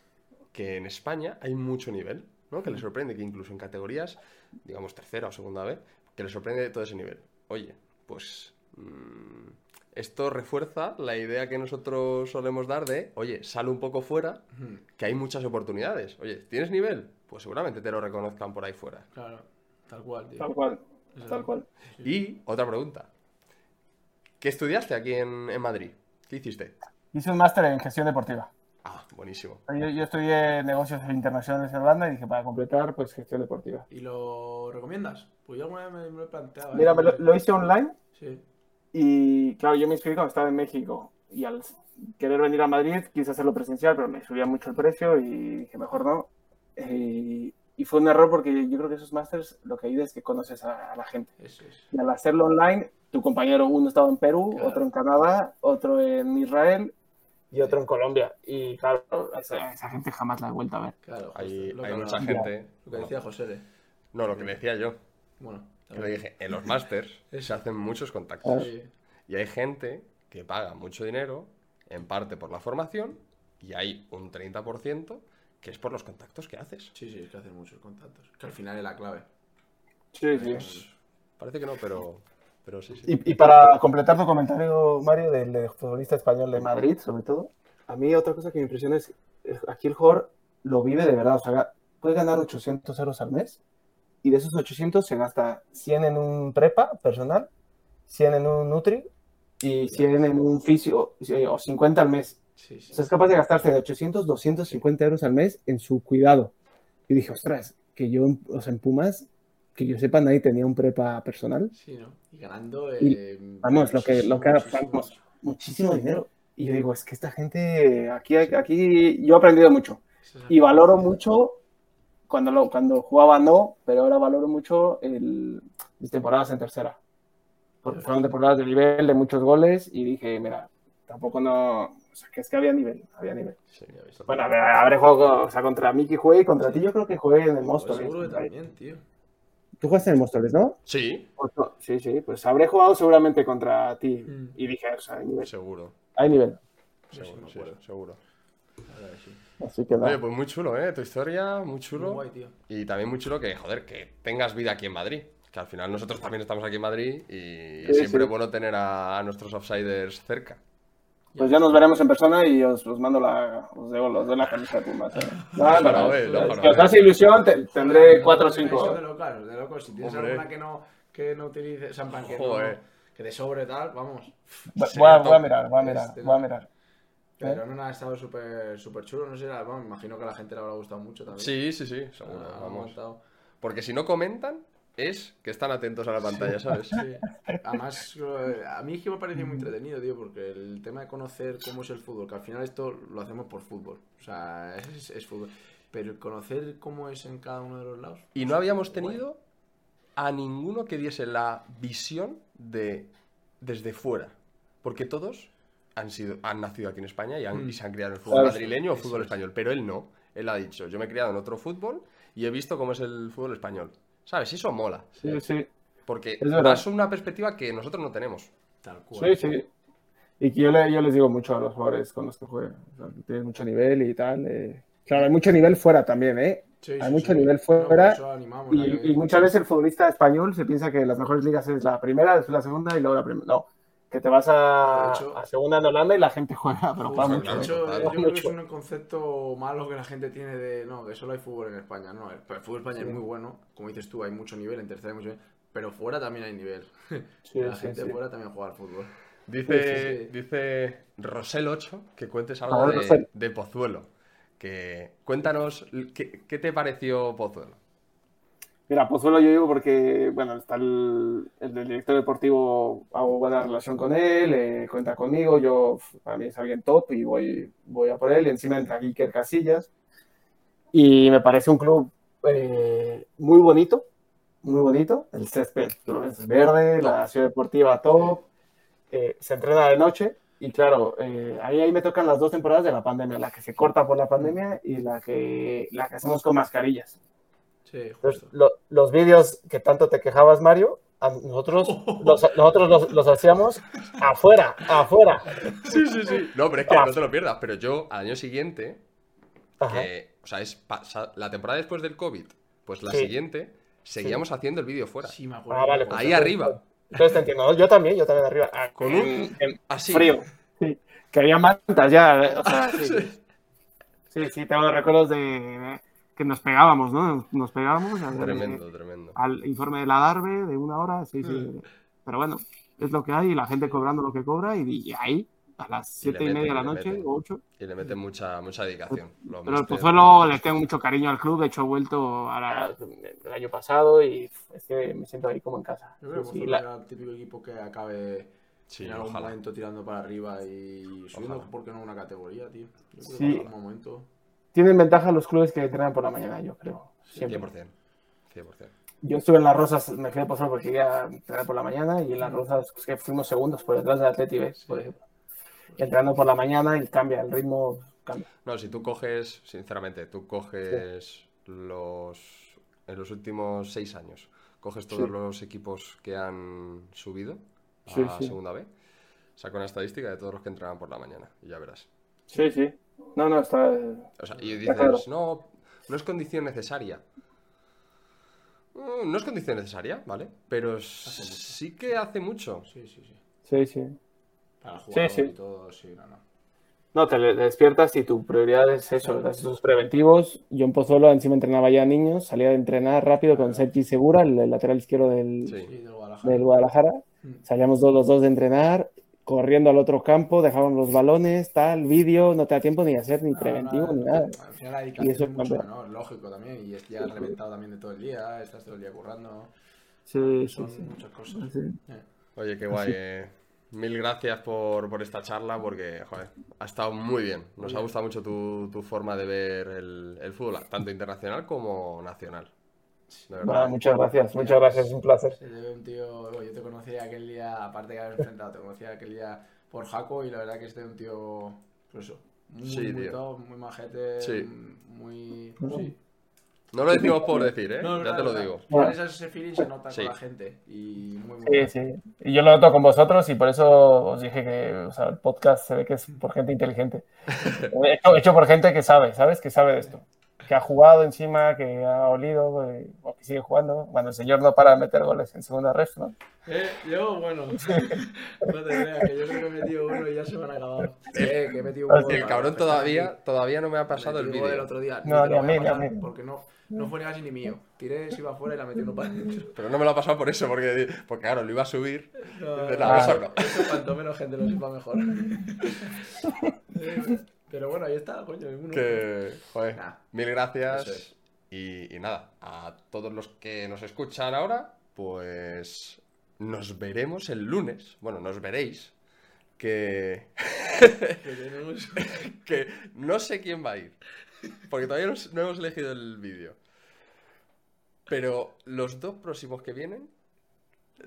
que en España hay mucho nivel, ¿no? Que le sorprende que incluso en categorías, digamos, tercera o segunda vez, que le sorprende todo ese nivel. Oye, pues mm, esto refuerza la idea que nosotros solemos dar de, oye, sale un poco fuera, que hay muchas oportunidades. Oye, ¿tienes nivel? Pues seguramente te lo reconozcan por ahí fuera. Claro. Tal cual, tío. Tal cual, tal cual. Y otra pregunta. ¿Qué estudiaste aquí en, en Madrid? ¿Qué hiciste? Hice un máster en gestión deportiva. Ah, buenísimo. Yo, yo estudié negocios internacionales en Holanda y dije, para completar, pues gestión deportiva. ¿Y lo recomiendas? Pues yo alguna vez me, me lo he planteado. ¿eh? Mira, me lo, lo hice online Sí. y, claro, yo me inscribí cuando estaba en México. Y al querer venir a Madrid, quise hacerlo presencial, pero me subía mucho el precio y dije, mejor no. Eh, y fue un error porque yo creo que esos másters lo que ayuda es que conoces a, a la gente. Eso es. Y al hacerlo online, tu compañero, uno estaba en Perú, Claro. otro en Canadá, otro en Israel y otro en Colombia. Y claro, esa, esa gente jamás la he vuelto a ver. Claro. Hay, mucha gente. Lo que decía José de. No, lo que decía yo. Bueno. Que le dije, en los másters se hacen muchos contactos. Sí. Y hay gente que paga mucho dinero, en parte por la formación, y hay un 30% que es por los contactos que haces. Sí, sí, es que hacen muchos contactos. Que al final es la clave. Sí, Pues, Parece que no, pero, pero sí, sí. Y, y para completar tu comentario, Mario, del, del futbolista español de Madrid, sobre todo, a mí otra cosa que me impresiona es, eh, aquí el jugador lo vive de verdad, o sea, puede ganar 800 euros al mes y de esos 800 se gasta 100 en un prepa personal, 100 en un Nutri y 100 en un fisio sí, o 50 al mes. Sí, sí. O sea, es capaz de gastarse de 800, 250 euros al mes en su cuidado. Y dije, ostras, que yo, o sea, en Pumas, que yo sepa, nadie tenía un prepa personal. Sí, ¿no? Y ganando. Y, eh, vamos, lo que- lo que muchísimo, muchísimo. dinero. Y yo digo, es que esta gente, aquí, aquí yo he aprendido mucho. Y valoro mucho, cuando, lo, cuando jugaba no, pero ahora valoro mucho el, mis temporadas en tercera. Porque fueron temporadas de nivel, de muchos goles, y dije, mira, tampoco no, sea, que es que había nivel, había nivel. Sí. Bueno, ver, habré jugado, o sea, contra Miki jugué y contra ti yo creo que jugué en el Pues Móstoles. seguro que también, tío. Tú jugaste en el Móstoles, ¿no? Sí, Sí, sí, pues habré jugado seguramente contra ti. Mm. Y dije, o sea, hay nivel. seguro. Hay nivel. Sí Seguro, sí, acuerdo. seguro. Sí. Así que nada. Oye, pues muy chulo, ¿eh? Tu historia, muy Muy chulo. guay, tío. Y también muy chulo que, joder, que tengas vida aquí en Madrid. Que al final nosotros también estamos aquí en Madrid y Sí, siempre sí. es bueno tener a, a nuestros outsiders cerca. Pues ya nos veremos en persona y os, os mando la, os debo, os doy la camisa de Pumas. ¿eh? Pero- güey, ojalá. si os hace ilusión, te- tendré cuatro o Eso cinco. de locos, de locos. Si tienes Hombre. alguna que no, que no utilice, o sea, plan, que, no- que de sobre tal, vamos. Voy a, voy a top. mirar, voy a mirar, Este, voy a mirar. Pero no, nada, ha estado súper súper chulo, no sé, vamos, me imagino que a la gente le habrá gustado mucho también. Sí, sí, sí, seguro, Ah, vamos. Porque si no comentan, es que están atentos a la pantalla, ¿sabes? Sí. Además, eh, a mí es que me ha parecido muy entretenido, tío, porque el tema de conocer cómo es el fútbol, que al final esto lo hacemos por fútbol, o sea, es, es fútbol, pero conocer cómo es en cada uno de los lados. Y no habíamos tenido a ninguno que diese la visión de desde fuera. Porque todos han sido han nacido aquí en España y, han- Mm. y se han criado en el fútbol madrileño o fútbol es. español. Pero él no. Él ha dicho, yo me he criado en otro fútbol y he visto cómo es el fútbol español. ¿Sabes? Y Eso mola. Sí, sí, Porque Es verdad. das una perspectiva que nosotros no tenemos. Tal cual. sí, sí. Y que yo, le- yo les digo mucho a los jugadores con los que juegan. O sea, que tienes mucho nivel y tal. eh. Claro, hay mucho nivel fuera también, ¿eh? Sí, Hay sí, mucho sí. nivel fuera Y, y muchas veces el futbolista español se piensa que las mejores ligas es la primera, después la segunda y luego la primera. No, que te vas a, hecho- a segunda en Holanda y la gente juega, pero juega mucho. de claro, hecho, yo creo que es un concepto malo que la gente tiene de no, que solo hay fútbol en España. No, el, el fútbol en España Sí. es muy bueno, como dices tú, hay mucho nivel, en tercera hay mucho nivel, pero fuera también hay nivel. Sí, la sí, gente sí. fuera también juega al fútbol. Dice, Sí, sí, sí. dice Rosel 8 que cuentes algo ver, de, de Pozuelo. Que cuéntanos ¿qué, qué te pareció Pozuelo. Mira, Pozuelo yo digo porque, bueno, está el, el director deportivo, hago buena relación con él, eh, cuenta conmigo, yo, para mí es alguien top y voy, voy a por él, y encima entra Iker Casillas, y me parece un club eh, muy bonito, muy bonito, el césped es verde, la ciudad deportiva top, eh, se entrena de noche, y claro, eh, ahí, ahí me tocan las dos temporadas de la pandemia, la que se corta por la pandemia y la que, la que hacemos con mascarillas. Sí, justo. lo- los vídeos que tanto te quejabas, Mario, a nosotros, los, nosotros los, los hacíamos afuera, afuera. Sí, sí, sí. No, pero es que Ah. no te lo pierdas. Pero yo, al año siguiente, que, o sea, es pasa- la temporada después del COVID, pues la Sí. siguiente, seguíamos haciendo el vídeo fuera. Sí, me acuerdo. Ah, vale, pues Ahí entonces- arriba. Entonces te entiendo. Yo también, yo también arriba. Ah, Con un- en así. frío. Sí. Que había mantas ya. eh, o sea, sí. sí, sí, tengo recuerdos de que nos pegábamos, ¿no? Nos pegábamos al, Tremendo, tremendo. al informe de la Darbe de una hora, sí, sí. Pero bueno, es lo que hay y la gente cobrando lo que cobra y, y ahí, a las Y siete y, media de la noche meten. o ocho. Y le meten mucha, mucha dedicación. Lo Pero el Pozuelo le tengo mucho cariño al club, de hecho he vuelto ahora el año pasado y es que me siento ahí como en casa. Yo creo que Sí, sí, Pozuelo la- era el típico equipo que acabe Sí, en algún ojalá. momento tirando para arriba y subiendo, Ojalá. ¿por qué no una categoría, tío? Yo creo Sí. que en algún momento. Tienen ventaja los clubes que entrenan por la mañana, yo creo. Siempre. 100%. 100%. Yo estuve en las Rosas, me quedé Pozuelo porque quería entrenar por la mañana y en las Rosas pues, que fuimos segundos por detrás del Atleti B, por ejemplo. Y entrenando por la mañana y cambia, el ritmo cambia. No, si tú coges, sinceramente, tú coges los. En los últimos seis años, coges todos Sí. los equipos que han subido a Sí, segunda B, saca una estadística de todos los que entraban por la mañana y ya verás. Sí, sí. No, no, está... O sea, y dices, claro. no, no es condición necesaria. Mm, No es condición necesaria, ¿vale? Pero sí que hace mucho. Sí, sí, sí. Sí, sí. Para Sí, sí. y todo, sí, no, no. No, te le- despiertas y tu prioridad es eso, das esos preventivos. Yo en Pozuelo encima entrenaba ya niños, salía de entrenar rápido con Sergi Segura, el, el lateral izquierdo del. Sí, del Guadalajara. del Guadalajara. Mm. Salíamos dos, los dos de entrenar, corriendo al otro campo, dejaban los balones, tal, vídeo, no te da tiempo ni de hacer ni No, preventivo no, ni nada. Al final la Y dedicación eso es mucho cambia. lógico también. Y es ya reventado también de todo el día, estás todo el día currando. Sí, sí, Son sí. muchas cosas. Sí. Eh. Oye, qué guay. Eh. Mil gracias por, por esta charla porque, joder, ha estado muy bien. Nos ha bien. gustado mucho tu, tu forma de ver el, el fútbol, tanto internacional como nacional. Muchas gracias, muchas gracias, es un placer. Ve un tío, yo te conocí aquel día, aparte de haber enfrentado, te conocí aquel día por Jaco y la verdad que este es un tío, pues eso, muy, Sí, muy top, muy majete, Sí. muy... Sí. No lo decimos por decir, ¿eh? No, ya verdad, te lo digo. Tienes ese ese feeling se nota Sí. con la gente y muy, muy Sí, sí. Y yo lo noto con vosotros y por eso os dije que o sea, el podcast se ve que es por gente inteligente. hecho, hecho por gente que sabe, ¿sabes? Que sabe de esto. Que ha jugado encima, que ha olido, eh, o que sigue jugando. Bueno, el señor no para de meter goles en segunda ref, ¿no? Eh, yo, bueno, no te creas, que yo creo que he metido uno y ya se me han acabado. Eh, que he metido un gol El cabrón todavía, todavía no me ha pasado el vídeo. otro día. No, ni a mí, ni a mí. Porque no, no fue ni casi ni mío. Tiré si iba fuera y la metí uno para adentro. Pero no me lo ha pasado por eso, porque, porque claro, lo iba a subir. No, De no, nada, no, eso no. eso cuanto menos gente lo sepa mejor. Pero bueno, ahí está, coño. uno. Que, joder, Nah, mil gracias. es. Y, y nada, a todos los que nos escuchan ahora, pues nos veremos el lunes. Bueno, nos veréis. Que, Que tenemos... que no sé quién va a ir. Porque todavía no, no hemos elegido el vídeo. Pero los dos próximos que vienen,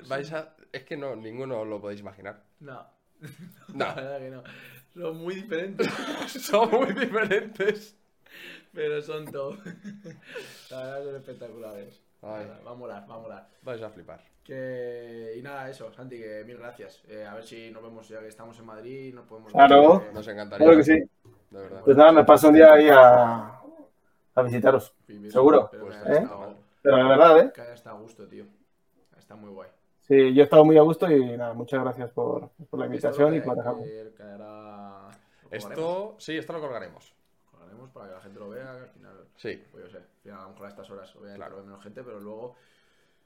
vais a. Es que no, ninguno lo podéis imaginar. No. No. La verdad que no. Son muy diferentes, Son muy diferentes. pero son top. La verdad son espectaculares. Ay. Va a molar, va a molar. Vais a flipar. Que... Y nada, eso, Santi, que mil gracias. Eh, a ver si nos vemos ya que estamos en Madrid, nos podemos... Claro. ver, eh, Nos encantaría. Claro que sí. De verdad. Pues nada, me paso un día ahí a, a visitaros. y ¿Seguro? espero Pues, ¿eh? estado- Pero de verdad, ¿eh? que haya estado a gusto, tío. Está muy guay. Sí, yo he estado muy a gusto y nada, muchas gracias por, por la invitación y por dejarme. Esto, sí, esto lo colgaremos. Lo colgaremos para que la gente lo vea, que al final... Sí, Pues yo sé, al final a lo mejor a estas horas obviamente Claro. lo ve menos gente, pero luego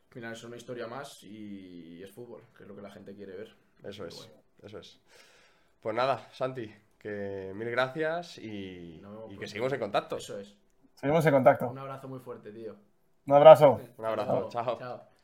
al final es una historia más y es fútbol, que es lo que la gente quiere ver. eso es. Eso es. Pues nada, Santi, que mil gracias y, y que pronto. seguimos en contacto. Eso es. Seguimos en contacto. Un abrazo muy fuerte, tío. Un abrazo. Un abrazo, chao. Chao.